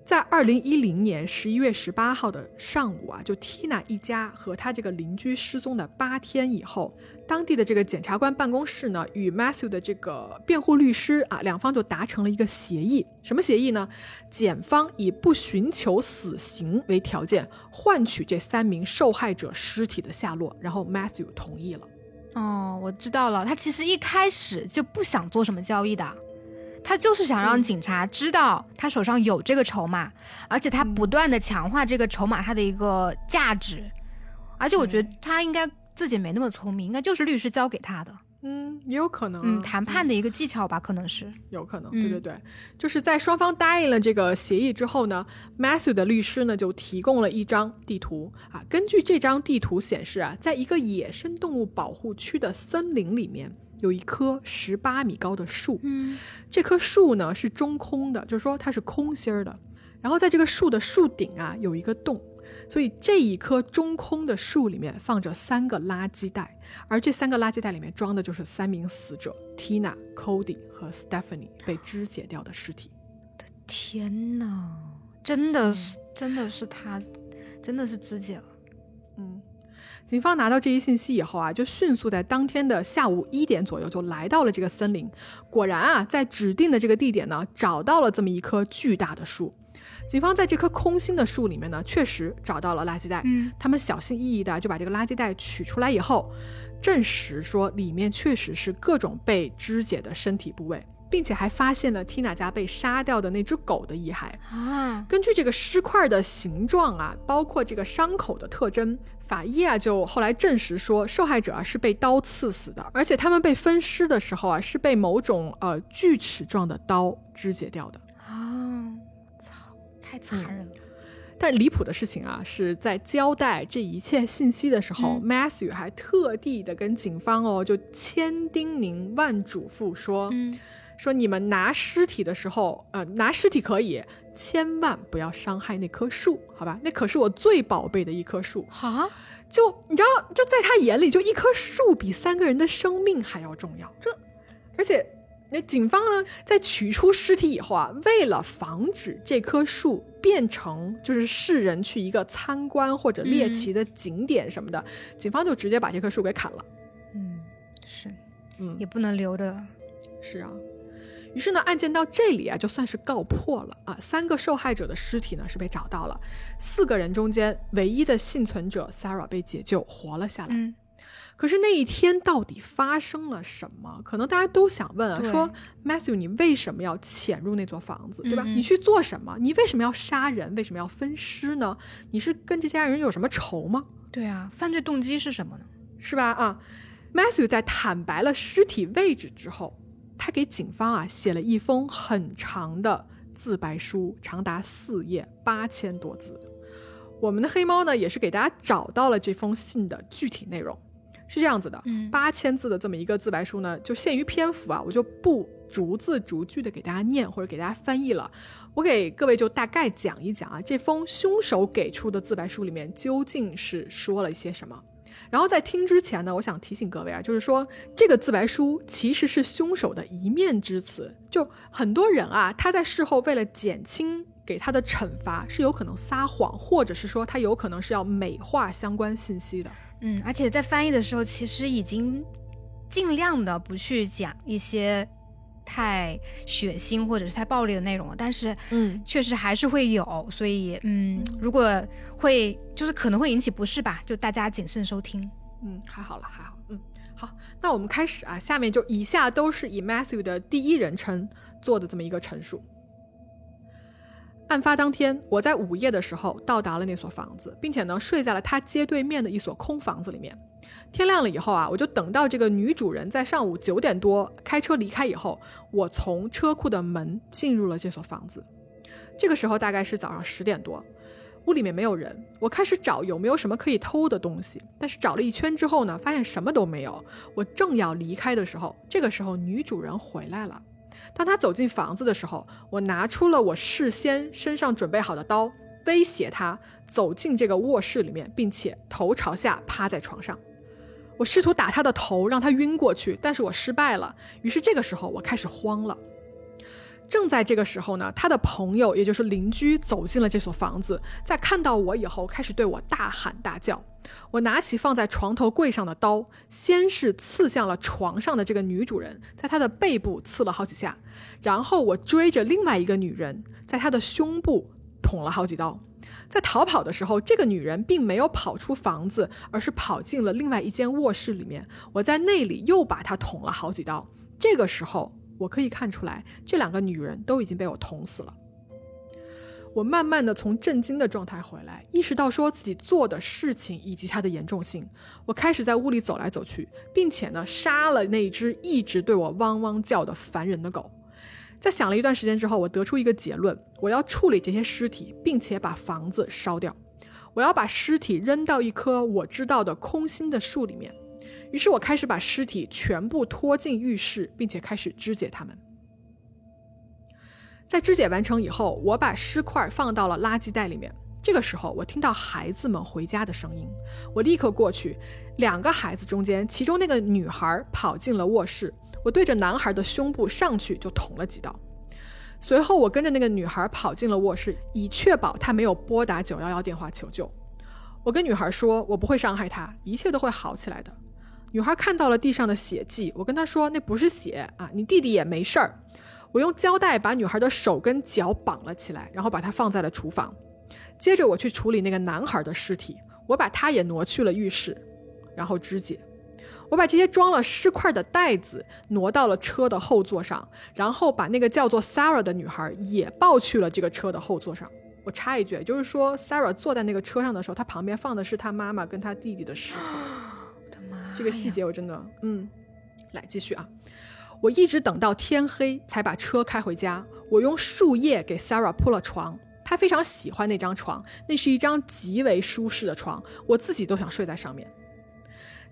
在二零一零年十一月十八号的上午啊，就 Tina 一家和他这个邻居失踪的八天以后，当地的这个检察官办公室呢，与 Matthew 的这个辩护律师啊，两方就达成了一个协议。什么协议呢？检方以不寻求死刑为条件，换取这三名受害者尸体的下落。然后 Matthew 同意了。哦，我知道了，他其实一开始就不想做什么交易的。他就是想让警察知道他手上有这个筹码，而且他不断的强化这个筹码它的一个价值，而且我觉得他应该自己没那么聪明，应该就是律师教给他的。嗯，也有可能，嗯，谈判的一个技巧吧，可能是。有可能。对对对，就是在双方答应了这个协议之后呢，Matthew 的律师呢就提供了一张地图。啊，根据这张地图显示啊，在一个野生动物保护区的森林里面。有一棵十八米高的树，嗯，这棵树呢是中空的，就是说它是空心儿的。然后在这个树的树顶啊有一个洞，所以这一棵中空的树里面放着三个垃圾袋，而这三个垃圾袋里面装的就是三名死者 Tina、Cody 和 Stephanie 被肢解掉的尸体。的天哪，真的是，真的是他，真的是肢解了，嗯。警方拿到这一信息以后啊，就迅速在当天的下午一点左右就来到了这个森林。果然啊，在指定的这个地点呢，找到了这么一棵巨大的树。警方在这棵空心的树里面呢，确实找到了垃圾袋。嗯，他们小心翼翼的就把这个垃圾袋取出来以后，证实说里面确实是各种被肢解的身体部位。并且还发现了 Tina 家被杀掉的那只狗的遗骸啊！根据这个尸块的形状啊，包括这个伤口的特征，法医啊就后来证实说，受害者啊是被刀刺死的，而且他们被分尸的时候啊是被某种呃锯齿状的刀肢解掉的啊！操，太残忍了！但离谱的事情啊，是在交代这一切信息的时候，Matthew 还特地的跟警方哦就千叮咛万嘱咐说。嗯。说你们拿尸体的时候，呃，拿尸体可以，千万不要伤害那棵树，好吧？那可是我最宝贝的一棵树。哈，就你知道，就在他眼里，就一棵树比三个人的生命还要重要。这，而且那警方呢，在取出尸体以后啊，为了防止这棵树变成就是世人去一个参观或者猎奇的景点什么的，警方就直接把这棵树给砍了。嗯，是，嗯，也不能留着。是啊。于是呢，案件到这里啊，就算是告破了啊。三个受害者的尸体呢是被找到了，四个人中间唯一的幸存者 Sarah 被解救活了下来。嗯，可是那一天到底发生了什么？可能大家都想问啊，说 Matthew，你为什么要潜入那座房子，对吧？你去做什么？你为什么要杀人？为什么要分尸呢？你是跟这家人有什么仇吗？对啊，犯罪动机是什么呢？是吧？啊，Matthew 在坦白了尸体位置之后。他给警方啊写了一封很长的自白书，长达四页，八千多字。我们的黑猫呢也是给大家找到了这封信的具体内容，是这样子的。八千字的这么一个自白书呢，就限于篇幅啊，我就不逐字逐句的给大家念或者给大家翻译了。我给各位就大概讲一讲啊，这封凶手给出的自白书里面究竟是说了一些什么。然后在听之前呢，我想提醒各位啊，就是说这个自白书其实是凶手的一面之词。就很多人啊，他在事后为了减轻给他的惩罚，是有可能撒谎，或者是说他有可能是要美化相关信息的。嗯，而且在翻译的时候，其实已经尽量的不去讲一些。太血腥或者是太暴力的内容了，但是嗯，确实还是会有，所以嗯，如果会就是可能会引起不适吧，就大家谨慎收听。嗯，还好了，还好。嗯，好，那我们开始啊，下面就以下都是以 Matthew 的第一人称做的这么一个陈述。案发当天，我在午夜的时候到达了那所房子，并且呢睡在了他街对面的一所空房子里面。天亮了以后啊，我就等到这个女主人在上午九点多开车离开以后，我从车库的门进入了这所房子。这个时候大概是早上十点多，屋里面没有人。我开始找有没有什么可以偷的东西，但是找了一圈之后呢，发现什么都没有。我正要离开的时候，这个时候女主人回来了。当他走进房子的时候，我拿出了我事先身上准备好的刀，威胁他走进这个卧室里面，并且头朝下趴在床上。我试图打他的头，让他晕过去，但是我失败了。于是这个时候，我开始慌了。正在这个时候呢，他的朋友，也就是邻居，走进了这所房子，在看到我以后，开始对我大喊大叫。我拿起放在床头柜上的刀，先是刺向了床上的这个女主人，在她的背部刺了好几下，然后我追着另外一个女人，在她的胸部捅了好几刀。在逃跑的时候，这个女人并没有跑出房子，而是跑进了另外一间卧室里面。我在那里又把她捅了好几刀。这个时候，我可以看出来，这两个女人都已经被我捅死了。我慢慢的从震惊的状态回来，意识到说自己做的事情以及它的严重性。我开始在屋里走来走去，并且呢，杀了那只一直对我汪汪叫的烦人的狗。在想了一段时间之后，我得出一个结论：我要处理这些尸体，并且把房子烧掉。我要把尸体扔到一棵我知道的空心的树里面。于是我开始把尸体全部拖进浴室，并且开始肢解它们。在肢解完成以后，我把尸块放到了垃圾袋里面。这个时候，我听到孩子们回家的声音，我立刻过去。两个孩子中间，其中那个女孩跑进了卧室。我对着男孩的胸部上去就捅了几刀，随后我跟着那个女孩跑进了卧室，以确保她没有拨打九幺幺电话求救。我跟女孩说：“我不会伤害她，一切都会好起来的。”女孩看到了地上的血迹，我跟她说：“那不是血啊，你弟弟也没事儿。”我用胶带把女孩的手跟脚绑了起来，然后把她放在了厨房。接着我去处理那个男孩的尸体，我把他也挪去了浴室，然后肢解。我把这些装了尸块的袋子挪到了车的后座上，然后把那个叫做 Sarah 的女孩也抱去了这个车的后座上。我插一句，就是说 Sarah 坐在那个车上的时候，她旁边放的是她妈妈跟她弟弟的尸体。这个细节我真的，嗯，来继续啊！我一直等到天黑才把车开回家。我用树叶给 Sarah 铺了床，她非常喜欢那张床，那是一张极为舒适的床，我自己都想睡在上面。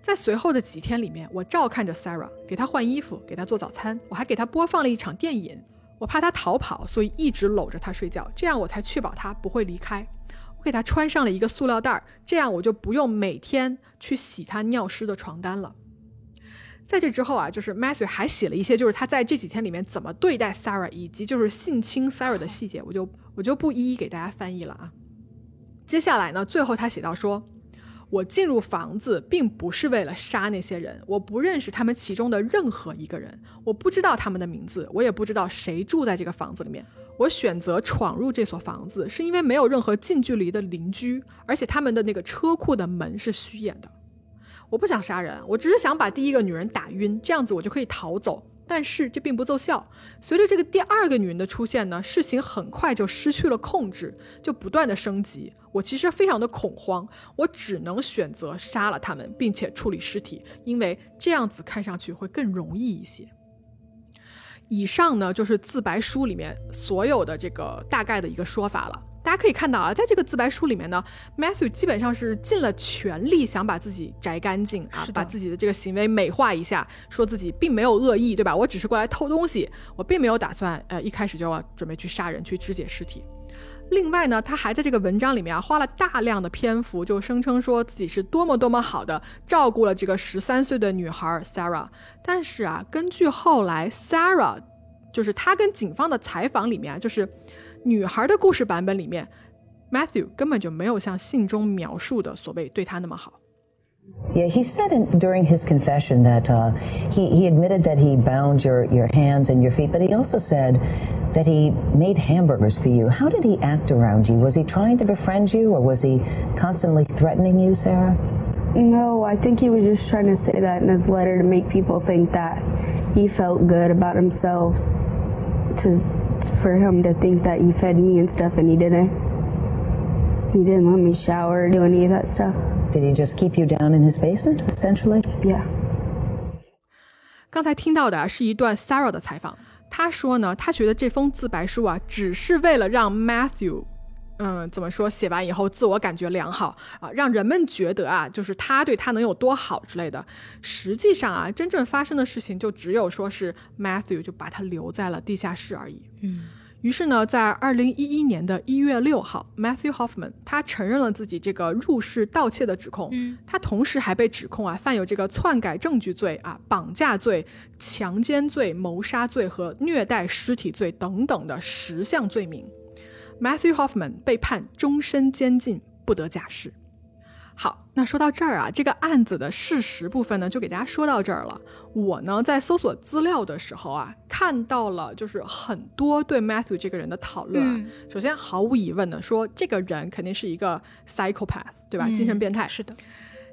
在随后的几天里面，我照看着 Sarah，给她换衣服，给她做早餐，我还给她播放了一场电影。我怕她逃跑，所以一直搂着她睡觉，这样我才确保她不会离开。我给他穿上了一个塑料袋儿，这样我就不用每天去洗他尿湿的床单了。在这之后啊，就是 Matthew 还写了一些，就是他在这几天里面怎么对待 Sarah，以及就是性侵 Sarah 的细节，我就我就不一一给大家翻译了啊。接下来呢，最后他写到说。我进入房子并不是为了杀那些人，我不认识他们其中的任何一个人，我不知道他们的名字，我也不知道谁住在这个房子里面。我选择闯入这所房子，是因为没有任何近距离的邻居，而且他们的那个车库的门是虚掩的。我不想杀人，我只是想把第一个女人打晕，这样子我就可以逃走。但是这并不奏效。随着这个第二个女人的出现呢，事情很快就失去了控制，就不断的升级。我其实非常的恐慌，我只能选择杀了他们，并且处理尸体，因为这样子看上去会更容易一些。以上呢就是自白书里面所有的这个大概的一个说法了。大家可以看到啊，在这个自白书里面呢，Matthew 基本上是尽了全力想把自己摘干净啊，把自己的这个行为美化一下，说自己并没有恶意，对吧？我只是过来偷东西，我并没有打算呃一开始就要准备去杀人、去肢解尸体。另外呢，他还在这个文章里面啊花了大量的篇幅，就声称说自己是多么多么好的照顾了这个十三岁的女孩 Sarah。但是啊，根据后来 Sarah 就是他跟警方的采访里面啊，就是。女孩的故事版本里面，Matthew 根本就没有像信中描述的所谓对她那么好。Yeah, he said in, during his confession that uh, he, he admitted that he bound your, your hands and your feet, but he also said that he made hamburgers for you. How did he act around you? Was he trying to befriend you or was he constantly threatening you, Sarah? No, I think he was just trying to say that in his letter to make people think that he felt good about himself to for him to think that he fed me and stuff, and he didn't. He didn't let me shower or do any of that stuff. Did he just keep you down in his basement, essentially? Yeah. 刚才听到的是一段 Sarah 的采访，她说呢，她觉得这封自白书啊，只是为了让 Matthew 嗯，怎么说？写完以后自我感觉良好啊，让人们觉得啊，就是他对他能有多好之类的。实际上啊，真正发生的事情就只有说是 Matthew 就把他留在了地下室而已。嗯，于是呢，在二零一一年的一月六号，Matthew Hoffman 他承认了自己这个入室盗窃的指控。嗯，他同时还被指控啊，犯有这个篡改证据罪啊、绑架罪、强奸罪、谋杀罪和虐待尸体罪等等的十项罪名。Matthew Hoffman 被判终身监禁，不得假释。好，那说到这儿啊，这个案子的事实部分呢，就给大家说到这儿了。我呢，在搜索资料的时候啊，看到了就是很多对 Matthew 这个人的讨论啊。首先，毫无疑问的说，这个人肯定是一个 psychopath，对吧？精神变态。是的。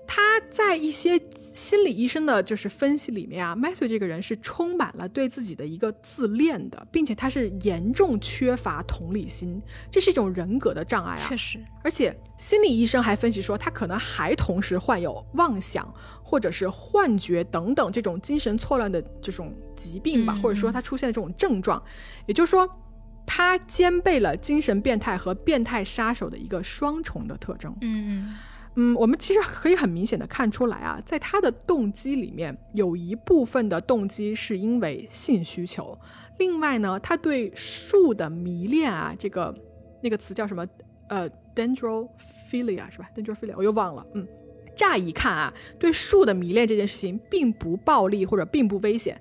他在一些心理医生的就是分析里面啊，Matthew 这个人是充满了对自己的一个自恋的，并且他是严重缺乏同理心，这是一种人格的障碍啊。确实，而且心理医生还分析说，他可能还同时患有妄想或者是幻觉等等这种精神错乱的这种疾病吧，或者说他出现的这种症状，也就是说，他兼备了精神变态和变态杀手的一个双重的特征。嗯嗯。我们其实可以很明显的看出来啊，在他的动机里面，有一部分的动机是因为性需求，另外呢，他对树的迷恋啊，这个那个词叫什么？呃，dendrophilia 是吧？dendrophilia 我又忘了。嗯，乍一看啊，对树的迷恋这件事情并不暴力或者并不危险，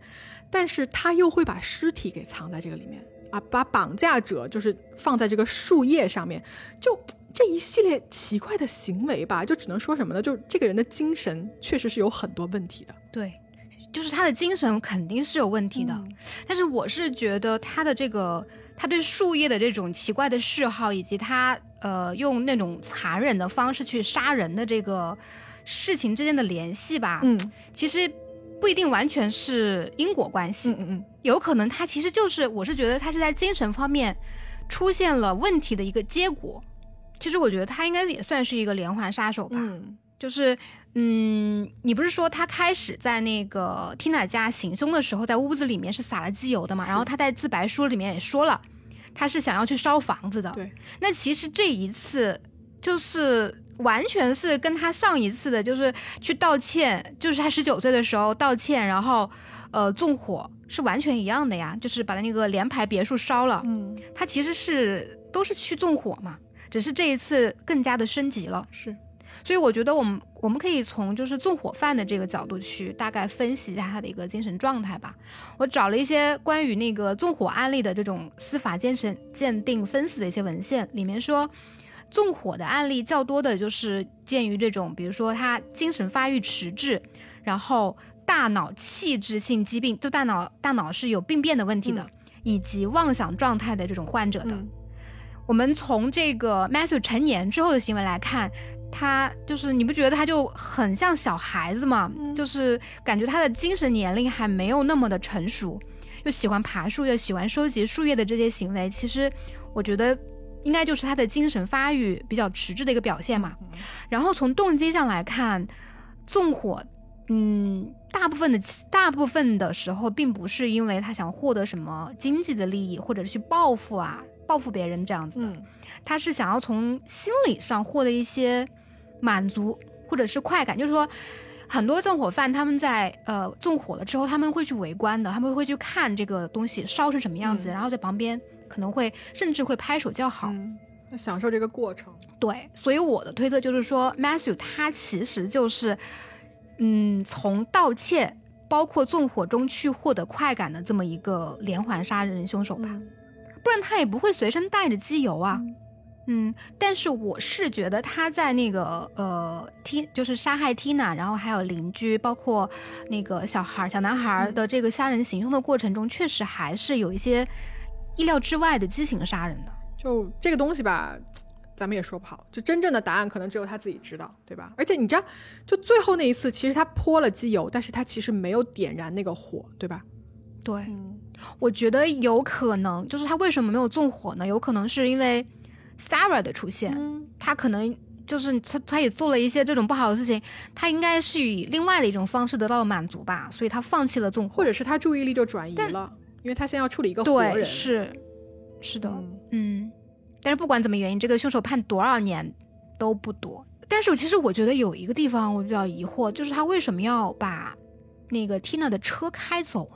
但是他又会把尸体给藏在这个里面啊，把绑架者就是放在这个树叶上面，就。这一系列奇怪的行为吧，就只能说什么呢？就这个人的精神确实是有很多问题的。对，就是他的精神肯定是有问题的。但是我是觉得他的这个，他对树叶的这种奇怪的嗜好，以及他呃用那种残忍的方式去杀人的这个事情之间的联系吧，嗯，其实不一定完全是因果关系。嗯嗯嗯，有可能他其实就是，我是觉得他是在精神方面出现了问题的一个结果。其实我觉得他应该也算是一个连环杀手吧，就是，嗯，你不是说他开始在那个 Tina 家行凶的时候，在屋子里面是撒了机油的嘛？然后他在自白书里面也说了，他是想要去烧房子的。对，那其实这一次就是完全是跟他上一次的，就是去道歉，就是他十九岁的时候道歉，然后呃纵火是完全一样的呀，就是把那个联排别墅烧了。嗯，他其实是都是去纵火嘛，只是这一次更加的升级了。是，所以我觉得我们我们可以从就是纵火犯的这个角度去大概分析一下他的一个精神状态吧。我找了一些关于那个纵火案例的这种司法精神鉴定分析的一些文献，里面说。纵火的案例较多的就是鉴于这种，比如说他精神发育迟滞，然后大脑器质性疾病，就大脑大脑是有病变的问题的，以及妄想状态的这种患者的。我们从这个 Matthew 成年之后的行为来看，他就是你不觉得他就很像小孩子吗？就是感觉他的精神年龄还没有那么的成熟，又喜欢爬树，又喜欢收集树叶的这些行为，其实我觉得。应该就是他的精神发育比较迟滞的一个表现嘛。然后从动机上来看，纵火，嗯，大部分的大部分的时候，并不是因为他想获得什么经济的利益，或者是去报复啊，报复别人这样子的。他是想要从心理上获得一些满足或者是快感。就是说，很多纵火犯他们在呃纵火了之后，他们会去围观的，他们会去看这个东西烧成什么样子，然后在旁边。可能会甚至会拍手叫好，享受这个过程。对，所以我的推测就是说，Matthew 他其实就是，嗯，从盗窃包括纵火中去获得快感的这么一个连环杀人凶手吧，不然他也不会随身带着机油啊。嗯，但是我是觉得他在那个呃，T 就是杀害 Tina，然后还有邻居，包括那个小孩小男孩的这个杀人行凶的过程中，确实还是有一些。意料之外的激情杀人的，就这个东西吧，咱们也说不好。就真正的答案可能只有他自己知道，对吧？而且你知道，就最后那一次，其实他泼了机油，但是他其实没有点燃那个火，对吧？对，我觉得有可能，就是他为什么没有纵火呢？有可能是因为 Sarah 的出现，他可能就是他他也做了一些这种不好的事情，他应该是以另外的一种方式得到了满足吧，所以他放弃了纵火，或者是他注意力就转移了。因为他现在要处理一个活人，是是的，嗯，但是不管怎么原因，这个凶手判多少年都不多。但是其实我觉得有一个地方我比较疑惑，就是他为什么要把那个 Tina 的车开走呢？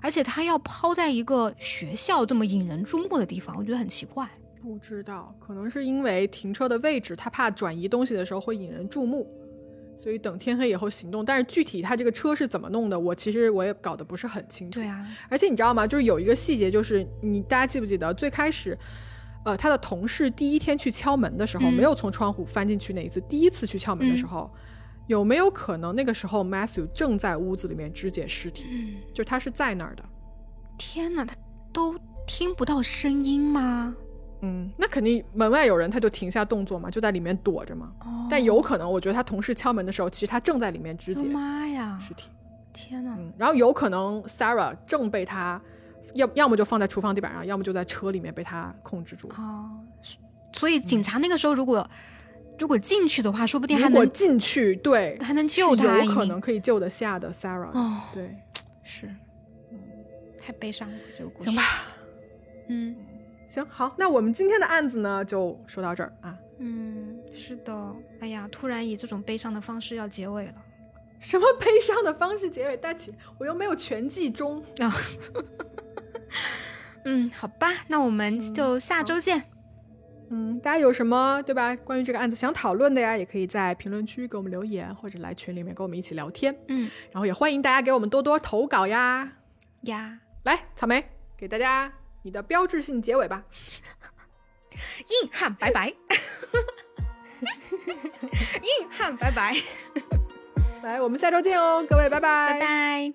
而且他要抛在一个学校这么引人注目的地方，我觉得很奇怪。不知道，可能是因为停车的位置，他怕转移东西的时候会引人注目。所以等天黑以后行动，但是具体他这个车是怎么弄的，我其实我也搞得不是很清楚。对啊，而且你知道吗？就是有一个细节，就是你大家记不记得最开始，呃，他的同事第一天去敲门的时候，没有从窗户翻进去那一次，第一次去敲门的时候，有没有可能那个时候 Matthew 正在屋子里面肢解尸体？就他是在那儿的。天哪，他都听不到声音吗？嗯，那肯定门外有人，他就停下动作嘛，就在里面躲着嘛。哦。但有可能，我觉得他同事敲门的时候，其实他正在里面肢解。妈呀！尸体。天哪。嗯。然后有可能 Sarah 正被他，要要么就放在厨房地板上，要么就在车里面被他控制住。哦。所以警察那个时候如果如果进去的话，说不定还能进去，对，还能救他，有可能可以救得下的 Sarah。哦。对。是。嗯。太悲伤了这个故事。行吧。嗯。行好，那我们今天的案子呢，就说到这儿啊。嗯，是的。哎呀，突然以这种悲伤的方式要结尾了。什么悲伤的方式结尾？大姐，我又没有全剧终啊。嗯，好吧，那我们就下周见。嗯，大家有什么对吧？关于这个案子想讨论的呀，也可以在评论区给我们留言，或者来群里面跟我们一起聊天。嗯，然后也欢迎大家给我们多多投稿呀呀。来，草莓给大家。你的标志性结尾吧，硬汉拜拜，硬汉拜拜，来，我们下周见哦，各位，拜拜，拜拜。